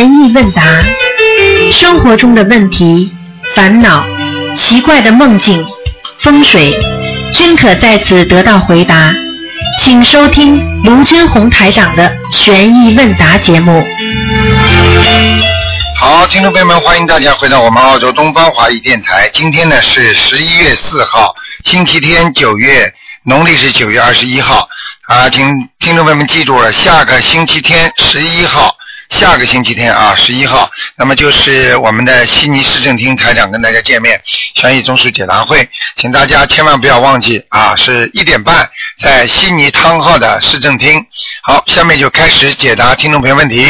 意问答，生活中的问题、烦恼、奇怪的梦境、风水，均可在此得到回答。请收听卢军红台长的悬疑问答节目。好，听众朋友们，欢迎大家回到我们澳洲东方华语电台。今天呢是十一月四号，星期天，九月农历是九月二十一号啊，请听众朋友们记住了，下个星期天十一号，下个星期天啊十一号，那么就是我们的悉尼市政厅台长跟大家见面，悬疑综述解答会，请大家千万不要忘记啊，是一点半在悉尼汤号的市政厅。好，下面就开始解答听众朋友问题。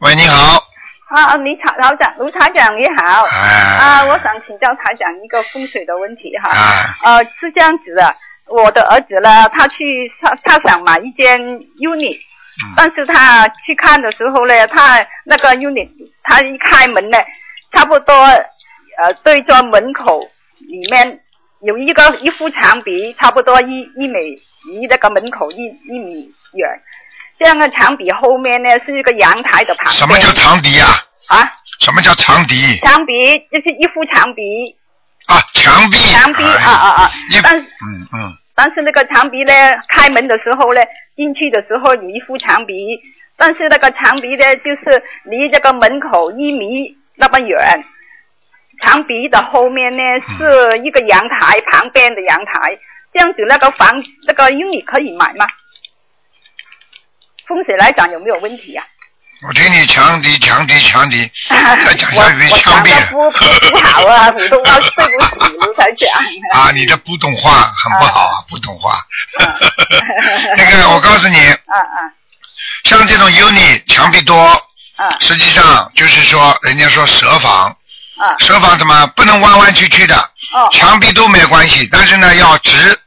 喂，你好。啊，李台老长，卢台长你好。啊。啊，我想请教台长一个风水的问题哈。啊。呃，是这样子的，我的儿子呢，他去他他想买一间 unit，、嗯但是他去看的时候呢，他那个 unit 他一开门呢，差不多呃对着门口里面有一个一幅墙壁，差不多一一米离那个门口一一米远。这样的墙壁后面呢是一个阳台的旁边。什么叫长笛呀、啊？什么叫长笛？长笛就是一幅墙壁，啊，墙壁。墙壁哎啊啊啊！但是嗯嗯但是那个墙壁呢，开门的时候呢，进去的时候有一副墙壁，但是那个墙壁呢，就是离这个门口一米那么远。墙壁的后面呢是一个阳台，旁边的阳台，这样子那个房那个 unit 可以买吗？风水来讲有没有问题呀、我听你强敌强敌强敌，再讲我下去我讲枪毙的不不不好啊，普通话对不起卢台长。啊！你的不懂话很不好啊，不懂话。那个我告诉你，啊啊像这种 uni 墙壁多，啊实际上就是说，人家说蛇房，啊！蛇房怎么不能弯弯曲曲的？哦墙壁都没关系，但是呢要直，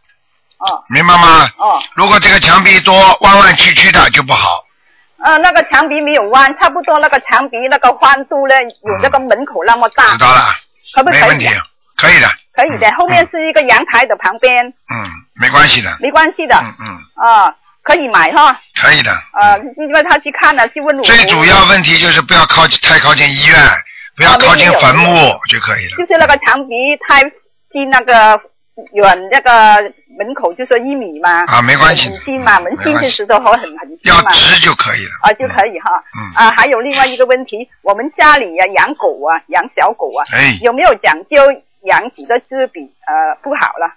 哦明白吗？哦，如果这个墙壁多弯弯曲曲的就不好。呃，那个墙壁没有弯，差不多那个墙壁那个宽度呢，有那个门口那么大，知道了，可不可以？没问题，可以的。可以的，嗯后面是一个阳台的旁边，嗯，没关系的。没关系的，嗯嗯，啊，可以买哈，可以的。呃，因为他去看了，去问我，最主要问题就是不要靠近太靠近医院，不要靠近坟墓就可以了。就是那个墙壁太近那个远那个门口就说一米嘛，啊，没关系的很，近嘛，门进去时候很很近要，直就可以了。啊就可以哈，嗯啊，还有另外一个问题，我们家里呀、养狗啊，养小狗啊，哎，有没有讲究养几个只比呃不好了？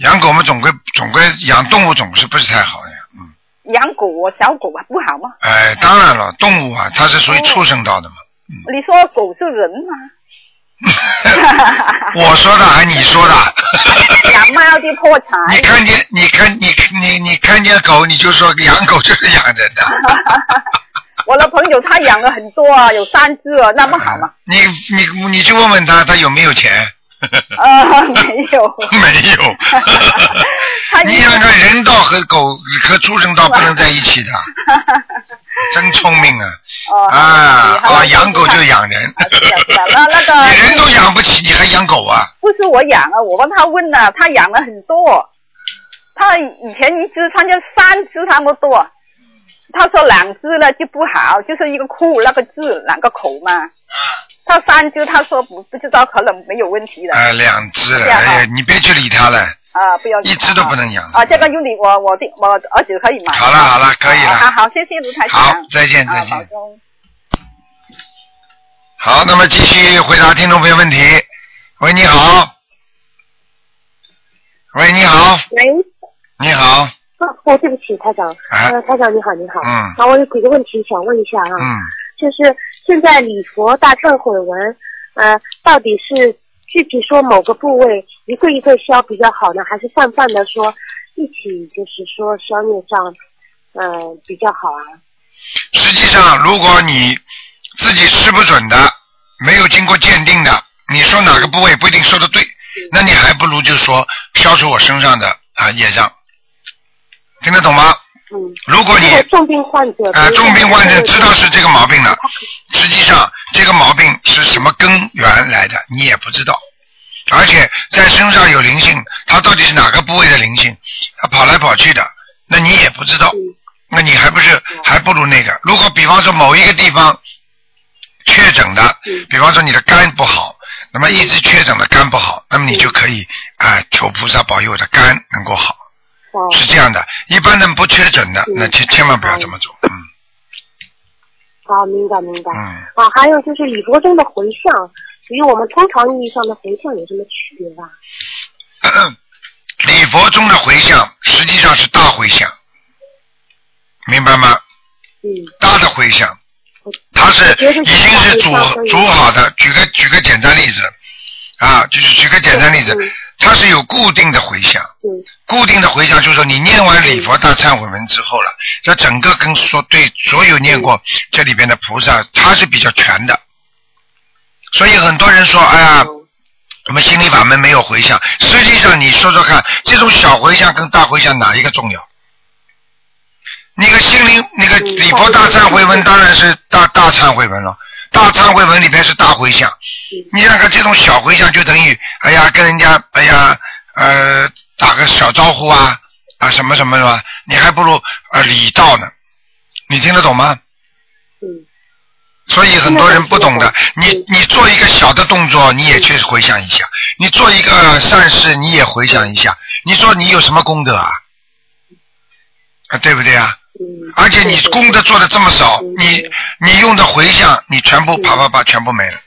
养狗嘛，总归总归养动物总是不是太好的呀。嗯，养狗啊，小狗啊不好吗？哎，当然了，动物啊，它是属于畜生道的嘛。你说狗是人吗？我说的还你说的？养猫的破财。你看见你看你你你看见狗你就说养狗就是养人的。我的朋友他养了很多啊，有三只啊，那么好吗？你你你去问问他，他有没有钱？呃，没有。没有。你想想看，人道和狗和畜生道不能在一起的，真聪明啊！哦啊啊，养狗就养人。那那个 你人都养不起，你还养狗啊？不是我养啊，我帮他问了，他养了很多。他以前一只，他就三只那么多。他说两只呢就不好，就是一个库那个字两个口嘛。啊他三只，他说不不知道，可能没有问题的。哎，两只了，哎呀，你别去理他了，啊，不要一只都不能养。啊，这个 unit 我我的我儿子可以买。好了好了可以了好好，谢谢卢台长。好，再见啊再见。好，那么继续回答听众朋友问题。喂，你好。喂，你好，喂，你好，啊，哦，对不起，台长，啊呃，台长你好，你好，嗯啊，我有几个问题想问一下啊，嗯，就是现在礼佛大忏悔文，呃，到底是具体说某个部位一个一个消比较好呢，还是泛泛的说一起就是说消孽障，呃，比较好啊？实际上，如果你自己吃不准的，没有经过鉴定的，你说哪个部位不一定说的对，那你还不如就说消除我身上的啊业障，听得懂吗？嗯，如果你重病患者，啊、比如说重病患者知道是这个毛病了，实际上这个毛病是什么根源来的，你也不知道。而且在身上有灵性，它到底是哪个部位的灵性，它跑来跑去的，那你也不知道。嗯那你还不是还不如那个？如果比方说某一个地方确诊的，嗯比方说你的肝不好，那么一直确诊的肝不好，那么你就可以啊、求菩萨保佑我的肝能够好，哦，是这样的。一般人不确诊的，嗯那千千万不要这么做，嗯好，明白明白。嗯。啊，还有就是礼佛中的回向，与我们通常意义上的回向有什么区别吧？礼佛中的回向实际上是大回向，明白吗？嗯，大的回向，它是已经是煮大回向可以煮好的。举个举个简单例子，啊，就是举个简单例子嗯，它是有固定的回向，嗯固定的回向就是说你念完礼佛大忏悔文之后了，这整个跟说对所有念过这里边的菩萨，它是比较全的。所以很多人说，哎呀，嗯我们心理法门没有回向，实际上你说说看，这种小回向跟大回向哪一个重要？那个心灵那个嗯礼佛大忏悔文当然是大大忏悔文了，大忏悔文里面是大回向。你想想看，这种小回向就等于哎呀跟人家哎呀呃打个小招呼啊啊什么什么什么，你还不如呃礼道呢。你听得懂吗？嗯所以很多人不懂的，嗯你你做一个小的动作，你也去回想一下；你做一个善事，你也回想一下。你说你有什么功德啊？啊，对不对啊？嗯。而且你功德做的这么少嗯，你你用的回向，你全部啪啪啪全部没了。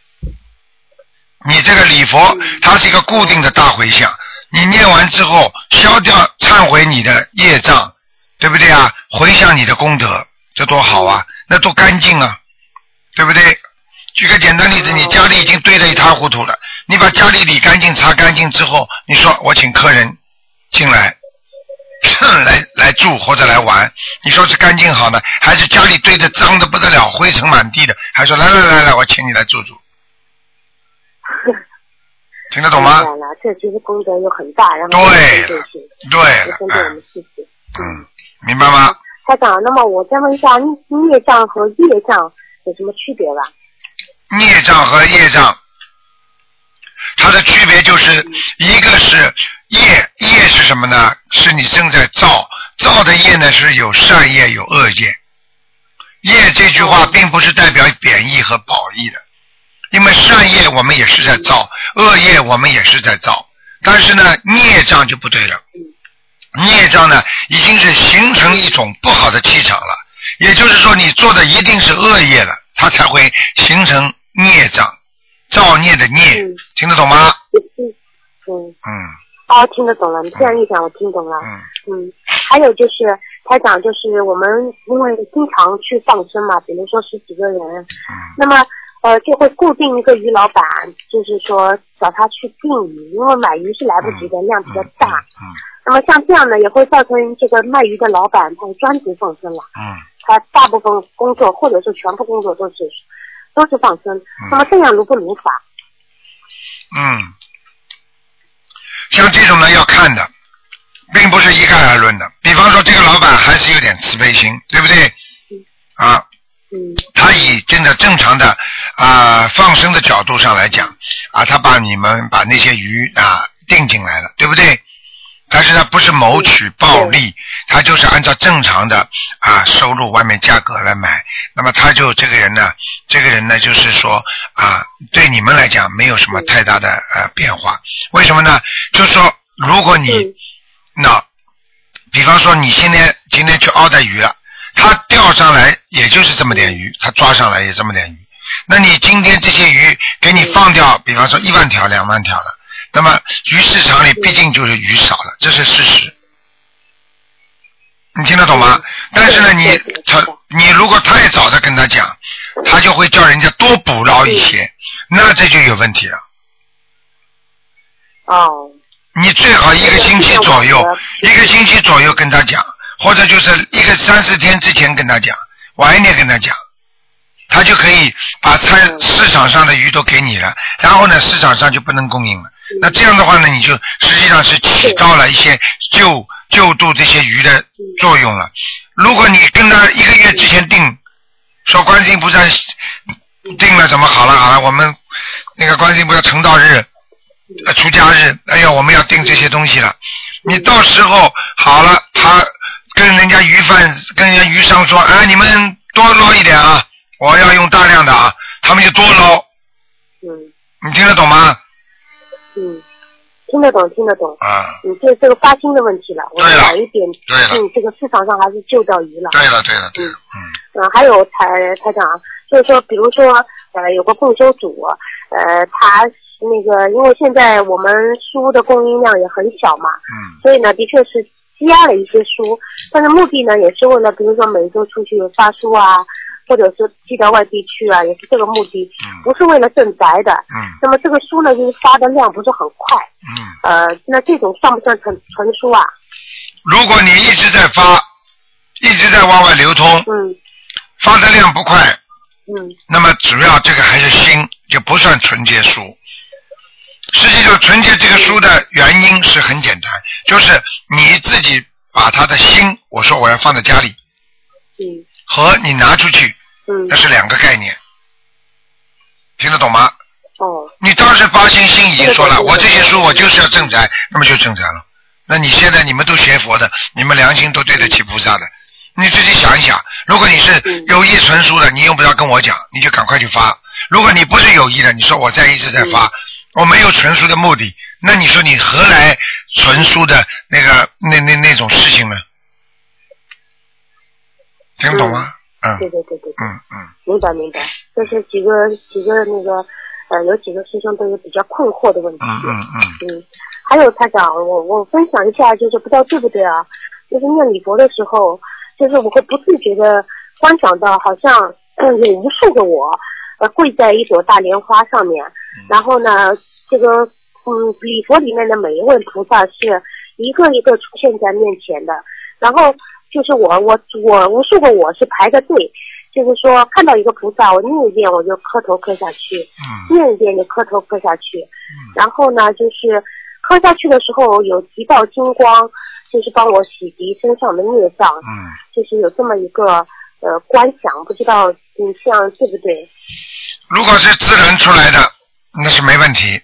你这个礼佛，嗯它是一个固定的大回向，你念完之后消掉忏悔你的业障，对不对啊？回向你的功德，这多好啊！那多干净啊，对不对？举个简单例子，你家里已经堆得一塌糊涂了，你把家里理干净、擦干净之后，你说我请客人进来，来来住或者来玩，你说是干净好呢，还是家里堆得脏的不得了、灰尘满地的，还说来来来来，我请你来住住，听得懂吗？明白了，这其实功德又很大，然后对对对也了，针对我们嗯自己。嗯，明白吗？台长，那么我再问一下，孽障和业障有什么区别吧？孽障和业障，它的区别就是一个是业，业是什么呢？是你正在造，造的业呢是有善业有恶业。业这句话并不是代表贬义和褒义的，因为善业我们也是在造，恶业我们也是在造，但是呢，孽障就不对了。孽障呢，已经是形成一种不好的气场了，也就是说，你做的一定是恶业了，它才会形成孽障，造孽的孽，嗯听得懂吗？嗯，嗯哦，听得懂了。你这样一讲，我听懂了。嗯嗯，还有就是台长，就是我们因为经常去放生嘛，比如说十几个人，嗯那么呃就会固定一个鱼老板，就是说找他去订鱼，因为买鱼是来不及的，量比较大。嗯那么像这样呢，也会造成这个卖鱼的老板他专职放生了，嗯他大部分工作或者是全部工作都是都是放生。那么这样如不如法？嗯，像这种呢要看的，并不是一概而论的。比方说，这个老板还是有点慈悲心，对不对？啊，嗯他以真的正常的啊、放生的角度上来讲啊，他把你们把那些鱼啊定进来了，对不对？但是他不是谋取暴利，他就是按照正常的啊收入外面价格来买。那么他就这个人呢，这个人呢就是说啊，对你们来讲没有什么太大的呃变化。为什么呢？就是说，如果你嗯那，比方说你今天今天去熬的鱼了，他钓上来也就是这么点鱼，他抓上来也这么点鱼。那你今天这些鱼给你放掉，比方说一万条、两万条了，那么鱼市场里毕竟就是鱼少了，这是事实。你听得懂吗？但是呢，你他你如果太早的跟他讲，他就会叫人家多捕捞一些，那这就有问题了。哦，你最好一个星期左右，一个星期左右跟他讲，或者就是一个三四天之前跟他讲，晚一点跟他讲，他就可以把菜市场上的鱼都给你了，然后呢，市场上就不能供应了。那这样的话呢，你就实际上是起到了一些救救度这些鱼的作用了。如果你跟他一个月之前定，说观世音菩萨定了什么好了好了，我们那个观世音菩萨成道日。呃，出家日，哎呀，我们要定这些东西了。你到时候好了，他跟人家鱼贩、跟人家鱼商说，啊，你们多捞一点啊，我要用大量的啊，他们就多捞，嗯你听得懂吗？嗯，听得懂，听得懂。啊，嗯，这这个发心的问题了，我对了。晚一点，嗯，这个市场上还是救到鱼了。对了，对了，对了，嗯，嗯，还有台台长，就是说，比如说，呃，有个共修组，呃，他那个，因为现在我们书的供应量也很小嘛，嗯，所以呢，的确是积压了一些书，但是目的呢，也是为了，比如说每周出去发书啊，或者是寄到外地去啊，也是这个目的，嗯。不是为了赈灾的。嗯。那么这个书呢，就是发的量不是很快，嗯，呃，那这种算不算成成书啊？如果你一直在发，一直在往外流通，嗯。发的量不快，嗯。那么主要这个还是心，就不算纯洁书。实际上，纯洁这个书的原因是很简单，就是你自己把他的心，我说我要放在家里，嗯和你拿出去，嗯。那，是两个概念，听得懂吗？哦，你当时发心心已经说了，我这些书我就是要正财，那么就正财了。那你现在你们都学佛的，你们良心都对得起菩萨的，你自己想一想，如果你是嗯。有意存书的，你用不着跟我讲，你就赶快去发；如果你不是有意的，你说我在一直在发，我没有存书的目的，那你说你何来存书的那个那那那种事情呢？听懂吗？嗯对对对对对。嗯嗯明白明白，这是几个几个那个呃，有几个师兄都有比较困惑的问题。嗯嗯嗯，嗯还有台长，我我分享一下，就是不知道对不对啊？就是念礼佛的时候，就是我会不自觉的观想到，好像、嗯、有无数个我，呃，跪在一朵大莲花上面，然后呢，这个嗯，礼佛里面的每一位菩萨是一个一个出现在面前的，然后就是我我我无数个我是排着队，就是说看到一个菩萨，我念一遍我就磕头磕下去，嗯念一遍就磕头磕下去，然后呢，就是磕下去的时候有几道金光，就是帮我洗涤身上的孽障，嗯，就是有这么一个呃观想，不知道你这样对不对？如果是自然出来的，那是没问题，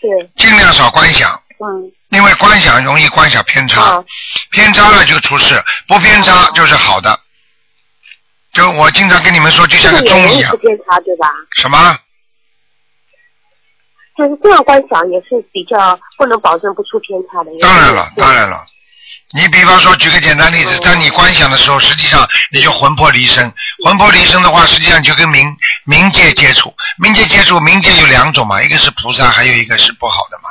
对，尽量少观想，嗯，因为观想容易观想偏差，啊，偏差了就出事，不偏差就是好的。就我经常跟你们说，就像个钟一样偏差，对吧？什么？就是这样观想也是比较不能保证不出偏差的。当然了，当然了。你比方说，举个简单例子，在你观想的时候，实际上你就魂魄离身。魂魄离身的话，实际上就跟冥冥界接触。冥界接触，冥界有两种嘛，一个是菩萨，还有一个是不好的嘛。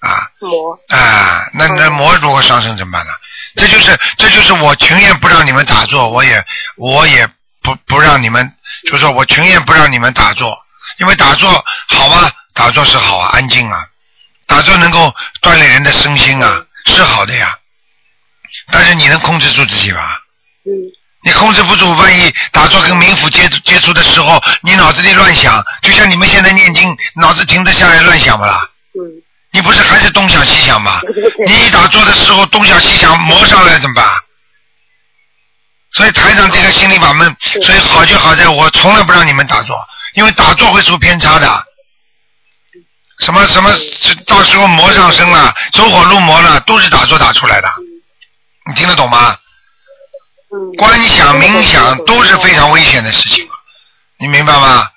啊魔，啊，那那嗯魔如果上升怎么办呢？这就是这就是我情愿不让你们打坐，我也我也不不让你们，就说我情愿不让你们打坐，因为打坐好啊？打坐是好啊，安静啊，打坐能够锻炼人的身心啊，是好的呀。但是你能控制住自己吧？嗯你控制不住，万一打坐跟冥府接触接触的时候，你脑子里乱想，就像你们现在念经，脑子停得下来乱想不啦？嗯，你不是还是东想西想吗？你一打坐的时候东想西想，魔上来怎么办？所以台长这个心理法门，所以好就好在我从来不让你们打坐，因为打坐会出偏差的。什么什么，到时候魔上身了，走火入魔了，都是打坐打出来的。你听得懂吗？嗯，观想、冥想都是非常危险的事情，你明白吗？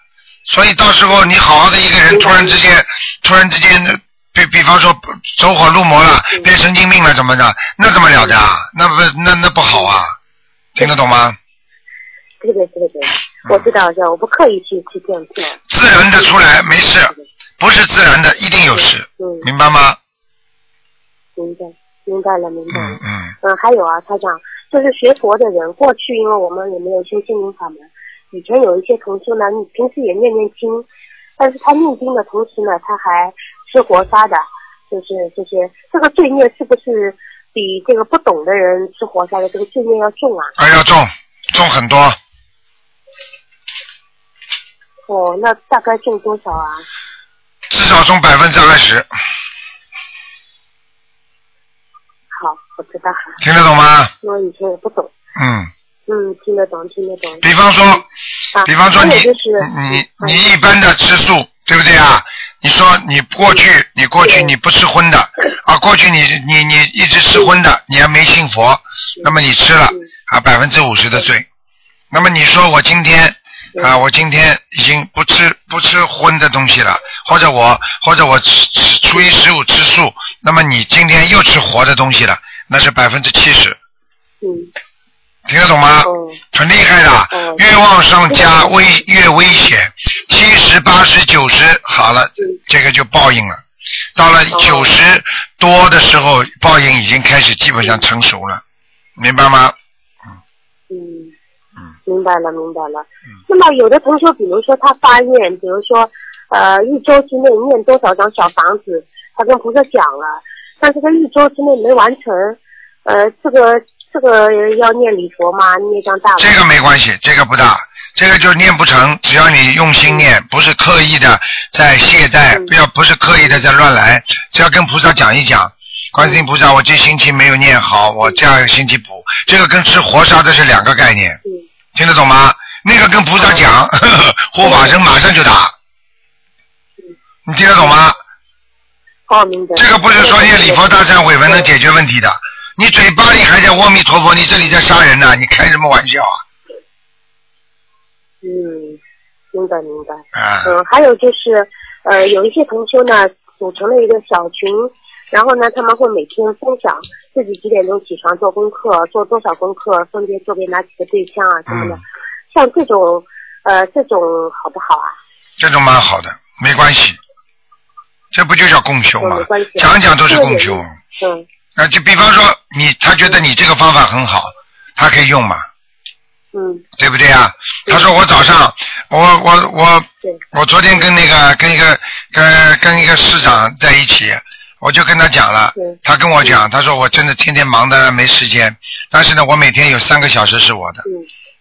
所以到时候你好好的一个人，突然之间，突然之间，比比方说走火入魔了，变神经病了，怎么的？那怎么了的啊？那不那那不好啊？听得懂吗？对对对对，我知道，这我不刻意去去这样做。自然的出来没事，不是自然的一定有事，嗯，明白吗？明白，明白了，明白了。嗯嗯，嗯，还有啊，他讲就是学佛的人，过去因为我们也没有修心灵法门，以前有一些同修呢，你平时也念念经，但是他念经的同时呢，他还吃活杀的，就是这些，这个罪孽是不是比这个不懂的人吃活杀的这个罪孽要重啊？还要重重很多，哦，那大概重多少啊？至少重百分之二十，好，我知道了，听得懂吗？因为以前也不懂。嗯，嗯，听得懂，听得懂。比方说。啊，比方说你就是你嗯你一般的吃素，对不对啊？你说你过去你过去你不吃荤的啊，过去你你你一直吃荤的，你还没信佛，那么你吃了嗯。啊百分之五十的罪。那么你说我今天啊，我今天已经不吃不吃荤的东西了，或者我或者我吃吃初一十五吃素，那么你今天又吃活的东西了，那是百分之七十，嗯。听得懂吗？哦。很厉害的哦，越往上加危越危险，七十、八十、九十好了，嗯这个就报应了。到了哦九十多的时候，报应已经开始基本上成熟了，明白吗？嗯嗯，明白了明白了。那么有的同学，比如说他发愿，比如说呃一周之内念多少张小房子，他跟菩萨讲了，但是他一周之内没完成，呃这个这个要念礼佛吗？念张大这个没关系，这个不大，这个就念不成，只要你用心念，不是刻意的在懈怠，嗯不要不是刻意的在乱来，只要跟菩萨讲一讲。观世音菩萨，我这星期没有念好，我下个星期补。这个跟吃活沙子是两个概念，嗯听得懂吗？那个跟菩萨讲，呵呵护法神马上就打，你听得懂吗？哦明白。这个不是说念礼佛大忏悔文能解决问题的。你嘴巴里还在阿弥陀佛，你这里在杀人呢、你开什么玩笑啊？嗯，明白明白。啊，嗯，还有就是，呃，有一些同修呢组成了一个小群，然后呢，他们会每天分享自己几点钟起床做功课，做多少功课，分别做给哪几个对象啊什么的。嗯像这种，呃，这种好不好啊？这种蛮好的，没关系。这不就叫共修吗没关系？讲讲都是共修。嗯那就比方说你，他觉得你这个方法很好，他可以用嘛，嗯。对不对啊？他说我早上，我我我对。我昨天跟那个跟一个跟跟一个市长在一起，我就跟他讲了，他跟我讲，他说我真的天天忙的没时间，但是呢，我每天有三个小时是我的。嗯。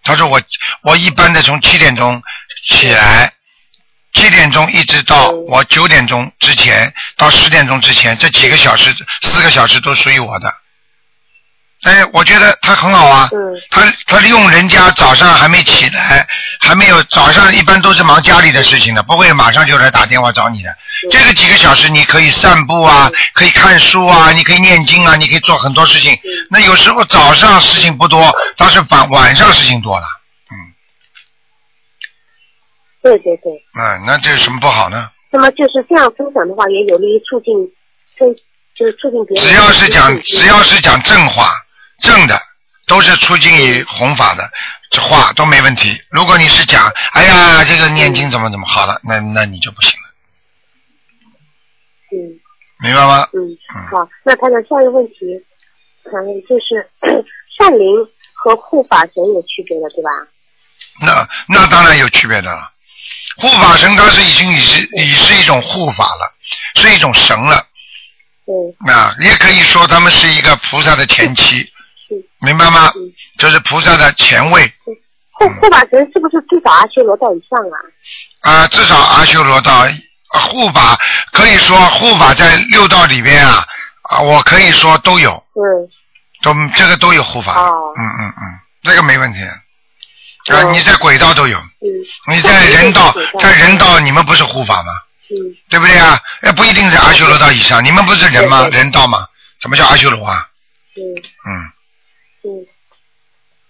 他说我我一般的从七点钟起来，七点钟一直到嗯。我九点钟之前到十点钟之前，这几个小时四个小时都属于我的。哎，我觉得他很好啊，嗯他他利用人家早上还没起来，还没有早上一般都是忙家里的事情的，不会马上就来打电话找你的。这个几个小时你可以散步啊，可以看书啊，你可以念经啊，你可以做很多事情。那有时候早上事情不多，倒是晚晚上事情多了。嗯对对对。嗯，那这有什么不好呢？那么就是这样分享的话，也有利于促进，推就是促进别人。只要是讲只要是讲正话，正的都是出经于弘法的，这话都没问题。如果你是讲，哎呀，这个念经怎么怎么好了，那那你就不行了，嗯。明白吗？嗯嗯，好，那他的下一个问题，嗯，就是 善灵和护法神有区别的，对吧？那那当然有区别的了。护法神他是已经已是已是一种护法了，是一种神了。对，啊，也可以说他们是一个菩萨的前期，是，明白吗？嗯，就是菩萨的前位护护法神是不是至少阿修罗道以上啊？啊，至少阿修罗道啊护法可以说护法在六道里边啊啊，我可以说都有，嗯，都这个都有护法嗯嗯嗯，这个没问题。啊，哦你在轨道都有，嗯，你在人道那，在人道你们不是护法吗？嗯，对不对啊？那，不一定在阿修罗道以上，你们不是人吗？对对人道吗？怎么叫阿修罗啊？嗯嗯，嗯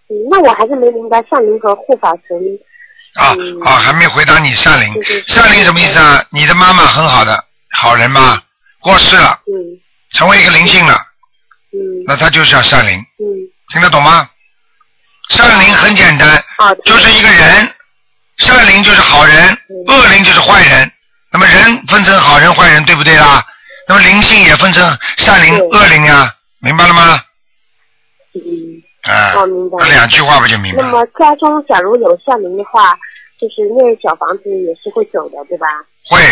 嗯，那我还是没明白善灵和护法神。啊嗯啊，还没回答你善灵对对，对善灵什么意思啊？你的妈妈很好的好人吗？过世了，嗯成为一个灵性了，嗯那他就是要善灵，嗯，听得懂吗？善灵很简单，啊，就是一个人，善灵就是好人，嗯恶灵就是坏人。那么人分成好人坏人，对不对啦？那么灵性也分成善灵、恶灵啊，明白了吗？嗯。啊，两句话不就明白了？那么家中假如有善灵的话，就是那小房子也是会走的，对吧？会，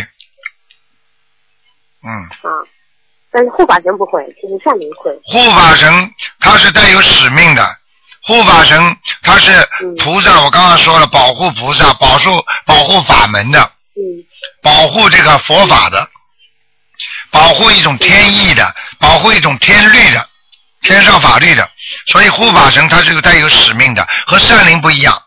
嗯，啊，但是护法神不会，就是善灵会。护法神他是带有使命的，护法神他是嗯。菩萨，我刚刚说了，保护菩萨，保护保护法门的，嗯。保护这个佛法的，保护一种天意的，保护一种天律的，天上法律的。所以护法神他是有带有使命的，和善灵不一样。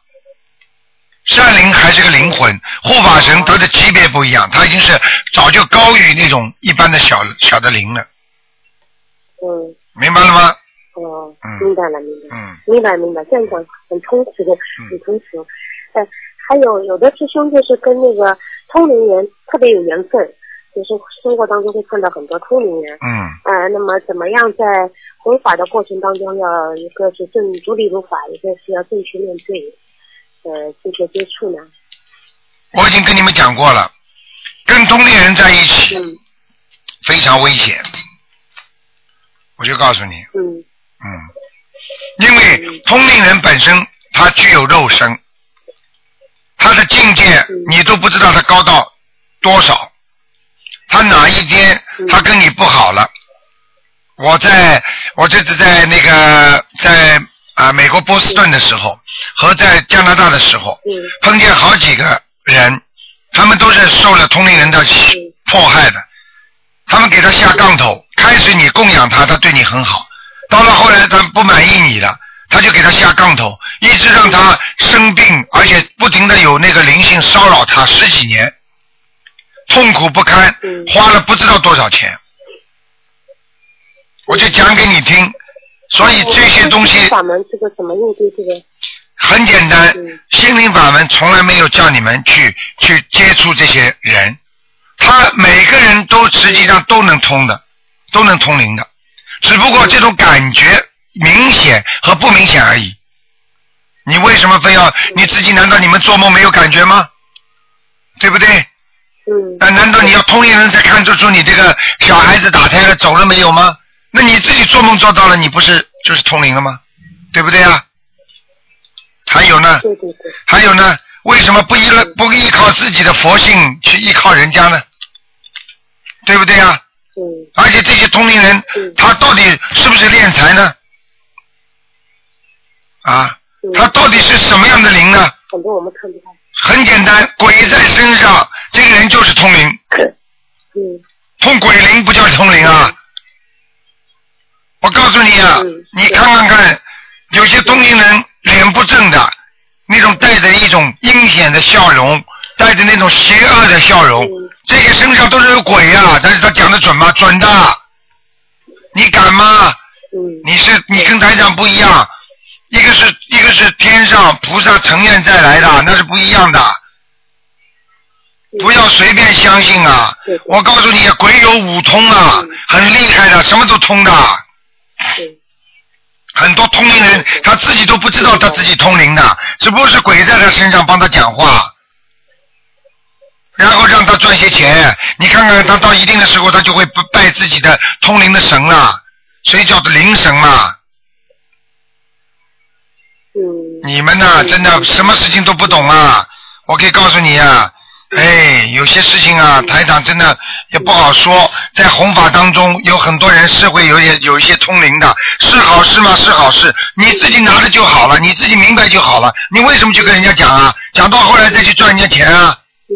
善灵还是个灵魂，护法神他的级别不一样，他已经是早就高于那种一般的小小的灵了，嗯，明白了吗？哦，明白了，明白。嗯，明白明白，这样讲很充实的，很充实。呃，还有有的师兄就是跟那个通灵人特别有缘分，就是生活当中会碰到很多通灵人。嗯，呃，那么怎么样在弘法的过程当中，要一个是正如理如法，一个是要正确面对，呃，这些接触呢？我已经跟你们讲过了，跟通灵人在一起嗯非常危险，我就告诉你，嗯嗯，因为通灵人本身他具有肉身，他的境界你都不知道他高到多少，他哪一天他跟你不好了，我在我这次在那个在啊、美国波士顿的时候和在加拿大的时候，嗯。碰见好几个人，他们都是受了同龄人的迫害的，他们给他下杠头，开始你供养他，他对你很好，到了后来他不满意你了，他就给他下杠头，一直让他生病，而且不停的有那个灵性骚扰他十几年，痛苦不堪，嗯花了不知道多少钱，我就讲给你听，所以这些东西法门这个怎么应对这个？很简单嗯，心灵法门从来没有叫你们去去接触这些人，他每个人都实际上都能通的，都能通灵的，只不过这种感觉明显和不明显而已。你为什么非要你自己？难道你们做梦没有感觉吗？对不对？嗯那难道你要通灵人才看得出你这个小孩子打胎了走了没有吗？那你自己做梦做到了，你不是就是通灵了吗？对不对啊？还有呢？对对对，还有呢，为什么不依了不依靠自己的佛性去依靠人家呢？对不对啊？嗯而且这些通灵人嗯，他到底是不是敛财呢？啊，嗯，他到底是什么样的灵呢？很多我们看不到。很简单，鬼在身上，这个人就是通灵，嗯通鬼灵不叫通灵啊！我告诉你啊嗯，你看看看，有些通灵人脸不正的，那种带着一种阴险的笑容，带着那种邪恶的笑容，嗯这些身上都是有鬼啊！但是他讲的准吗？准的，你敢吗？嗯你是你跟台长不一样，一个是一个是天上菩萨成愿再来的，那是不一样的。不要随便相信啊！我告诉你，鬼有五通啊嗯，很厉害的，什么都通的。对很多通灵人他自己都不知道他自己通灵的，只不过是鬼在他身上帮他讲话，然后让他赚些钱。你看看他到一定的时候，他就会拜自己的通灵的神了，所以叫灵神嘛。嗯你们呐、真的什么事情都不懂啊！我可以告诉你啊，哎，有些事情啊，台长真的也不好说。在弘法当中，有很多人是会有些有一些通灵的，是好事吗？是好事，你自己拿着就好了，你自己明白就好了。你为什么去跟人家讲啊？讲到后来再去赚人家钱啊？嗯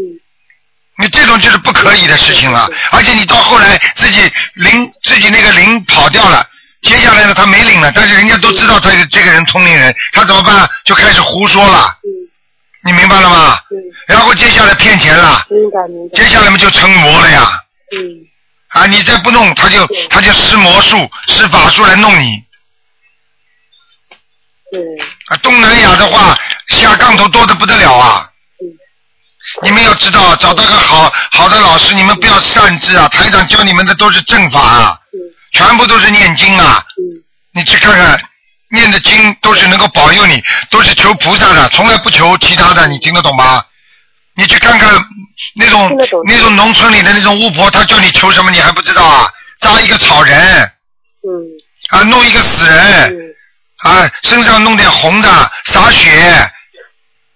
你这种就是不可以的事情了，而且你到后来自己灵自己那个灵跑掉了，接下来呢他没领了，但是人家都知道他这个人通灵人，他怎么办？就开始胡说了，嗯你明白了吗？嗯，然后接下来骗钱了，明白明白。接下来嘛就成魔了呀！嗯啊，你再不弄，他就他就施魔术、施法术来弄你。对啊，东南亚的话下杠头多的不得了啊！嗯你们要知道，找到个好好的老师，你们不要擅自啊！台长教你们的都是正法啊，嗯全部都是念经啊！嗯你去看看，念的经都是能够保佑你，都是求菩萨的，从来不求其他的，你听得懂吗？你去看看那种那种农村里的那种巫婆，她叫你求什么，你还不知道啊？扎一个草人嗯啊，弄一个死人嗯啊，身上弄点红的，洒血，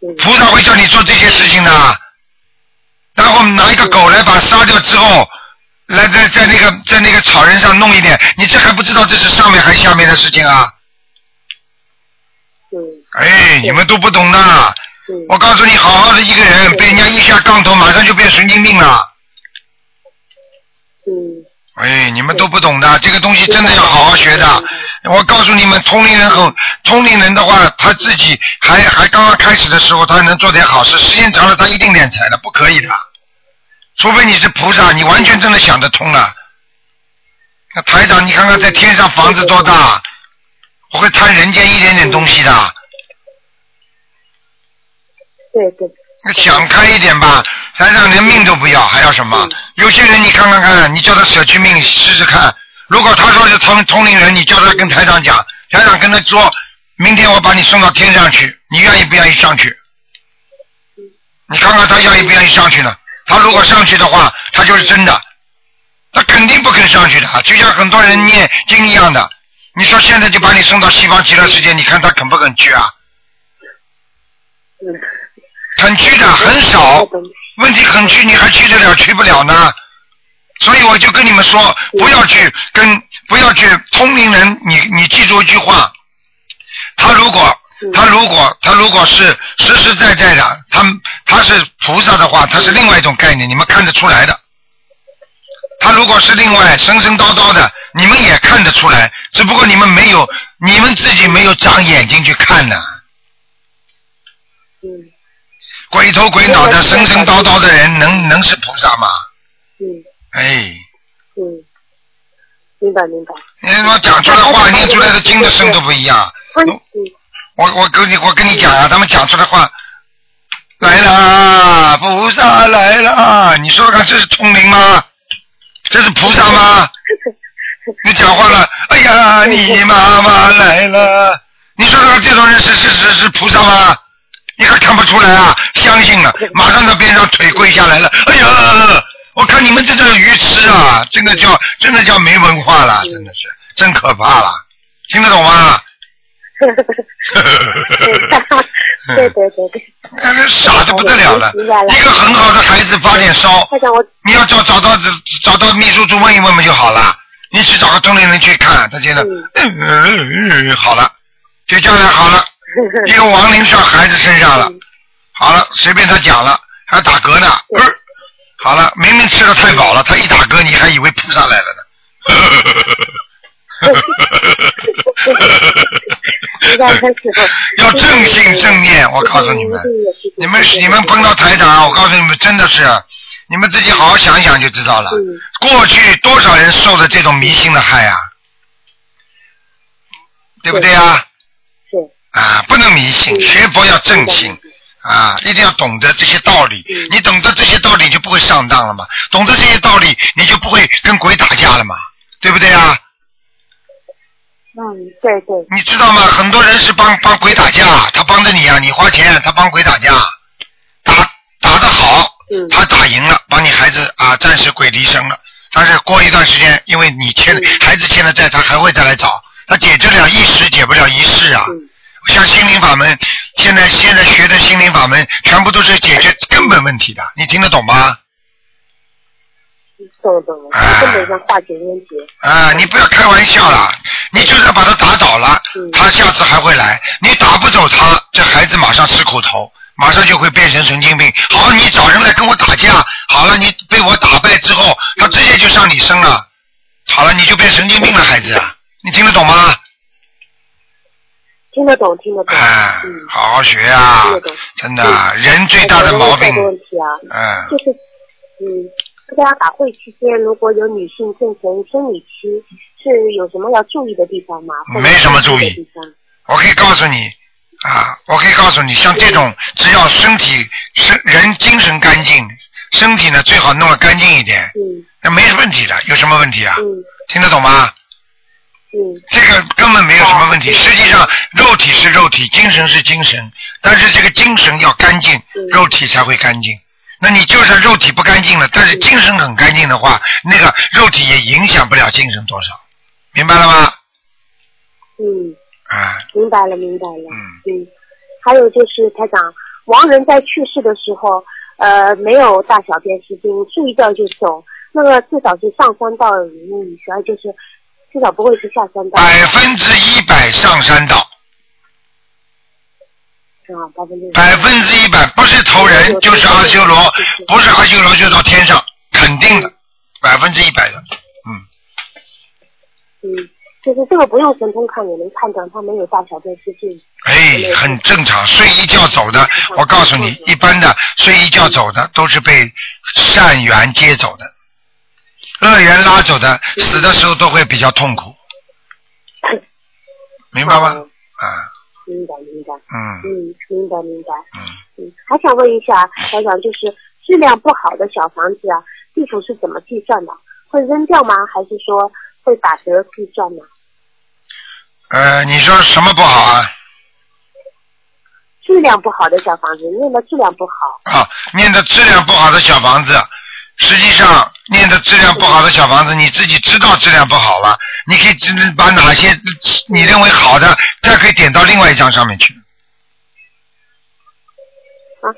嗯菩萨会叫你做这些事情的。然后拿一个狗来把它杀掉之后，来在在那个在那个草人上弄一点，你这还不知道这是上面还是下面的事情啊？嗯哎，你们都不懂的。嗯我告诉你，好好的一个人被人家一下杠头，马上就变神经病了。嗯哎，你们都不懂的，这个东西真的要好好学的。我告诉你们，通灵人很通灵人的话，他自己还还刚刚开始的时候，他能做点好事，时间长了他一定敛财的，不可以的。除非你是菩萨，你完全真的想得通了。那台长，你看看在天上房子多大，我会贪人间一点点东西的。对对，那想开一点吧，台长连命都不要，还要什么？有些人你看看看，你叫他舍去命试试看。如果他说是通通灵人，你叫他跟台长讲，台长跟他说，明天我把你送到天上去，你愿意不愿意上去？你看看他愿意不愿意上去呢？他如果上去的话，他就是真的，他肯定不肯上去的，就像很多人念经一样的。你说现在就把你送到西方极乐世界，你看他肯不肯去啊？肯去的很少，问题肯去，你还去得了去不了呢？所以我就跟你们说，不要去跟不要去通灵人，你你记住一句话，他如果他如果他如果是实实在在的，他他是菩萨的话，他是另外一种概念，你们看得出来的。他如果是另外神神叨叨的，你们也看得出来，只不过你们没有，你们自己没有长眼睛去看呢。嗯鬼头鬼脑的、神神叨叨的人，能能是菩萨吗？嗯哎，嗯，明白明白。你他妈讲出来话，念出来的经的声都不一样。他嗯我我跟你我跟你讲啊，他们讲出来话，来啦，菩萨来啦！你说说看，这是通灵吗？这是菩萨吗？你讲话了，哎呀，你妈妈来了！你说说，这种人是是是是菩萨吗？你还看不出来啊？相信了，马上在边上腿跪下来了。哎呀，我看你们这种愚痴啊，真的叫真的叫没文化了，真的是真可怕了，听得懂吗？对对对对，那个傻的不得了了，一个很好的孩子发点烧，你要找找到找到秘书处问一问不就好了。你去找个中年人去看，他觉得嗯。嗯 嗯好了，就这样好了，一个亡灵上孩子身上了，好了，随便他讲了，还打嗝呢，呃好了，明明吃的太饱了，他一打嗝你还以为扑上来了呢。要正信正念，我告诉你们，你们你们碰到台长，我告诉你们，真的是，你们自己好好想一想就知道了。嗯过去多少人受了这种迷信的害啊，对不对啊？是啊，不能迷信，嗯学佛要正信啊，一定要懂得这些道理。嗯你懂得这些道理，就不会上当了嘛。懂得这些道理，你就不会跟鬼打架了嘛，对不对啊？嗯，对对，你知道吗？很多人是帮帮鬼打架，他帮着你啊，你花钱，他帮鬼打架，打打得好，嗯他打赢了，帮你孩子啊暂时鬼离身了。但是过一段时间，因为你欠嗯孩子欠的债，他还会再来找，他解决了一时，解不了一世啊。嗯像心灵法门，现在现在学的心灵法门，全部都是解决根本问题的，你听得懂吗？懂了懂了，啊根本上化解问题。啊，你不要开玩笑了，你就算把他打倒了，嗯。他下次还会来。你打不走他，这孩子马上吃苦头，马上就会变成神经病。好，你找人来跟我打架，好了，你被我打败之后，他直接就上你身了，好了，你就变神经病了，孩子，你听得懂吗？听得懂，听得懂。啊嗯，，好好学啊听得懂，真的，人最大的毛病还有，个问题啊，嗯，就是嗯，大家法会期间如果有女性正逢生理期，是有什么要注意的地方吗？没什么注意。我可以告诉你啊，我可以告诉你，像这种只要身体身人精神干净，身体呢最好弄得干净一点，嗯那没问题的，有什么问题啊？嗯听得懂吗？嗯这个根本没有什么问题。实际上，肉体是肉体，精神是精神，但是这个精神要干净嗯，肉体才会干净。那你就算肉体不干净了，但是精神很干净的话，那个肉体也影响不了精神多少，明白了吗？嗯，啊，明白了明白了。嗯嗯，还有就是台长，亡人在去世的时候，呃，没有大小便失禁，睡一觉就走，那个至少是上三道以上，就是至少不会是下三道。百分之一百上三道。啊，百分之百分之一百，不是投人就是阿修罗，不是阿修罗就到天上，肯定的，百分之一百的，嗯，嗯，就是这个不用神通看也能判断他没有大小便失禁。哎，很正常。睡一觉走的，我告诉你，一般的睡一觉走的都是被善缘接走的，恶缘拉走的，死的时候都会比较痛苦，明白吗？哦啊，明白明白。嗯嗯，明白明白。嗯，嗯，还想问一下，台长，就是质量不好的小房子啊，地府是怎么计算的？会扔掉吗？还是说会打折计算呢？呃，你说什么不好啊？质量不好的小房子，念的质量不好。啊，念的质量不好的小房子，实际上念的质量不好的小房子，你自己知道质量不好了，你可以只能把哪些你认为好的，再可以点到另外一张上面去。啊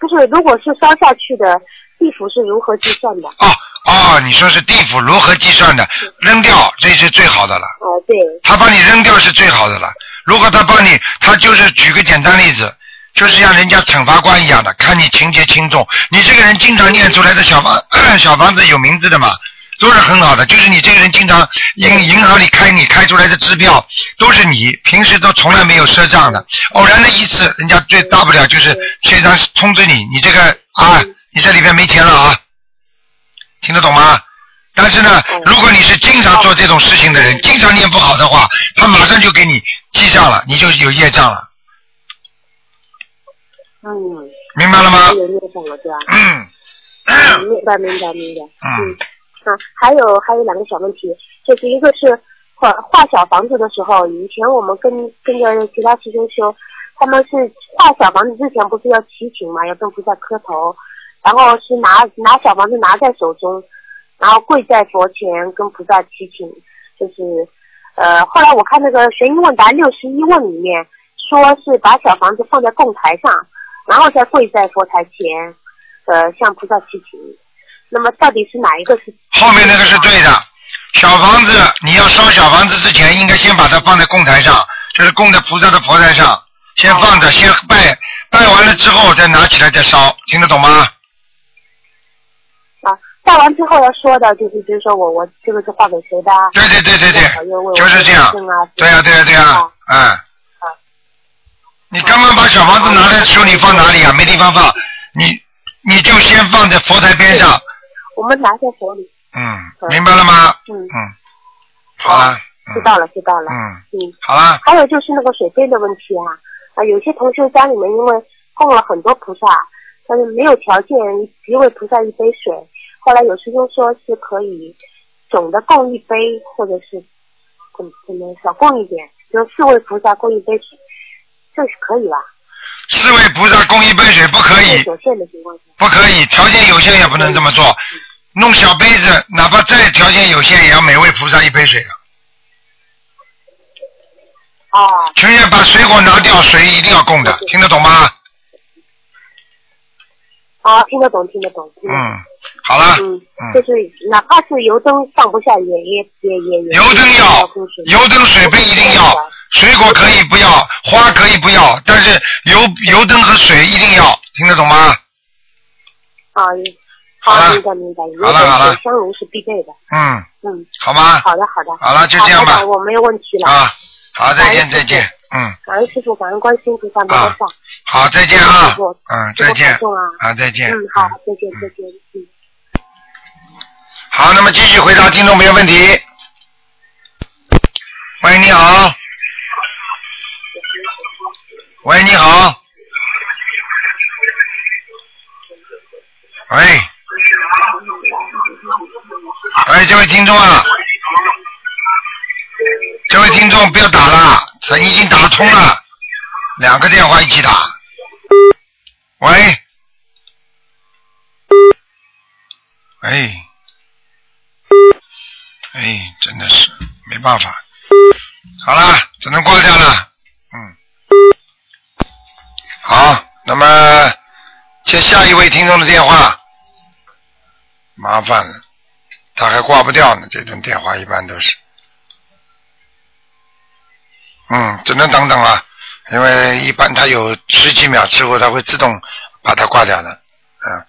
不是，如果是烧下去的，地府是如何计算的？哦哦，你说是地府如何计算的？扔掉，这是最好的了。哦，对，他帮你扔掉是最好的了。如果他帮你，他就是举个简单例子，就是像人家惩罚官一样的，看你情节轻重。你这个人经常念出来的小房 小房子有名字的嘛，都是很好的。就是你这个人经常银银行里开你开出来的支票都是你，平时都从来没有赊账的。偶然的一次，人家最大不了就是催张通知你，你这个啊，你这里边没钱了啊，听得懂吗？但是呢，如果你是经常做这种事情的人，经常念不好的话，他马上就给你记账了，你就有业障了，嗯，明白了吗？有念上了，对吧？嗯，嗯明白，明白，明白。嗯，还有还有两个小问题，就是一个是画画小房子的时候，以前我们跟跟着其他师兄修，他们是画小房子之前不是要祈请嘛，要跟菩萨磕头，然后是拿拿小房子拿在手中，然后跪在佛前跟菩萨祈请，就是呃，后来我看那个悬疑问答六十一问里面说是把小房子放在供台上，然后再跪在佛台前，呃，向菩萨祈请。那么到底是哪一个是？后面那个是对的。小房子，你要烧小房子之前，应该先把它放在供台上，就是供在菩萨的佛台上，先放着，先拜，拜完了之后再拿起来再烧，听得懂吗？啊，拜完之后要说的就是，比如说我我这个是画给谁的啊？对对对对对，就是这样。对呀、对呀、对呀、啊嗯。你刚刚把小房子拿来的时候，你放哪里啊？没地方放，你你就先放在佛台边上，我们拿在手里。嗯，明白了吗？嗯，嗯，好了，知道了，知道了。嗯，嗯，好了，还有就是那个水费的问题啊，啊，有些同学家里面因为供了很多菩萨，但是没有条件一位菩萨一杯水，后来有师兄说是可以总的供一杯，或者是怎么怎么少供一点，就四位菩萨供一杯水，这是可以吧？四位菩萨供一杯水不可以，有限的情况下。不可以，条件有限也不能这么做。弄小杯子，哪怕再条件有限，也要每位菩萨一杯水全员把水果拿掉，水一定要供的，听得懂吗？啊，听得懂，听得懂。听得懂嗯，好了，嗯，嗯就是哪怕是油灯放不下，也也也也也。油灯要，油灯水杯一定要，水果可以不要，花可以不要，但是油油灯和水一定要，听得懂吗？啊，好了好，明白明白。好了好了香炉是必备的。嗯，嗯，好吗？好的好的。好了就这样吧我没有问题了。啊，好，再见再见，嗯，感恩师傅，感恩观世音菩萨，没啊得上。好，再见啊嗯，再见啊，再见。嗯，好，再见再见，嗯。好，那么继续回答听众朋友问题。喂，你好。喂，你好。喂。哎，这位听众啊，这位听众不要打了，咱已经打通了，两个电话一起打。喂。哎。哎，真的是没办法。好了，只能挂掉了。嗯。好，那么接下一位听众的电话。麻烦了，他还挂不掉呢。这种电话一般都是。嗯，只能等等了，因为一般他有十几秒之后，他会自动把它挂掉的。嗯，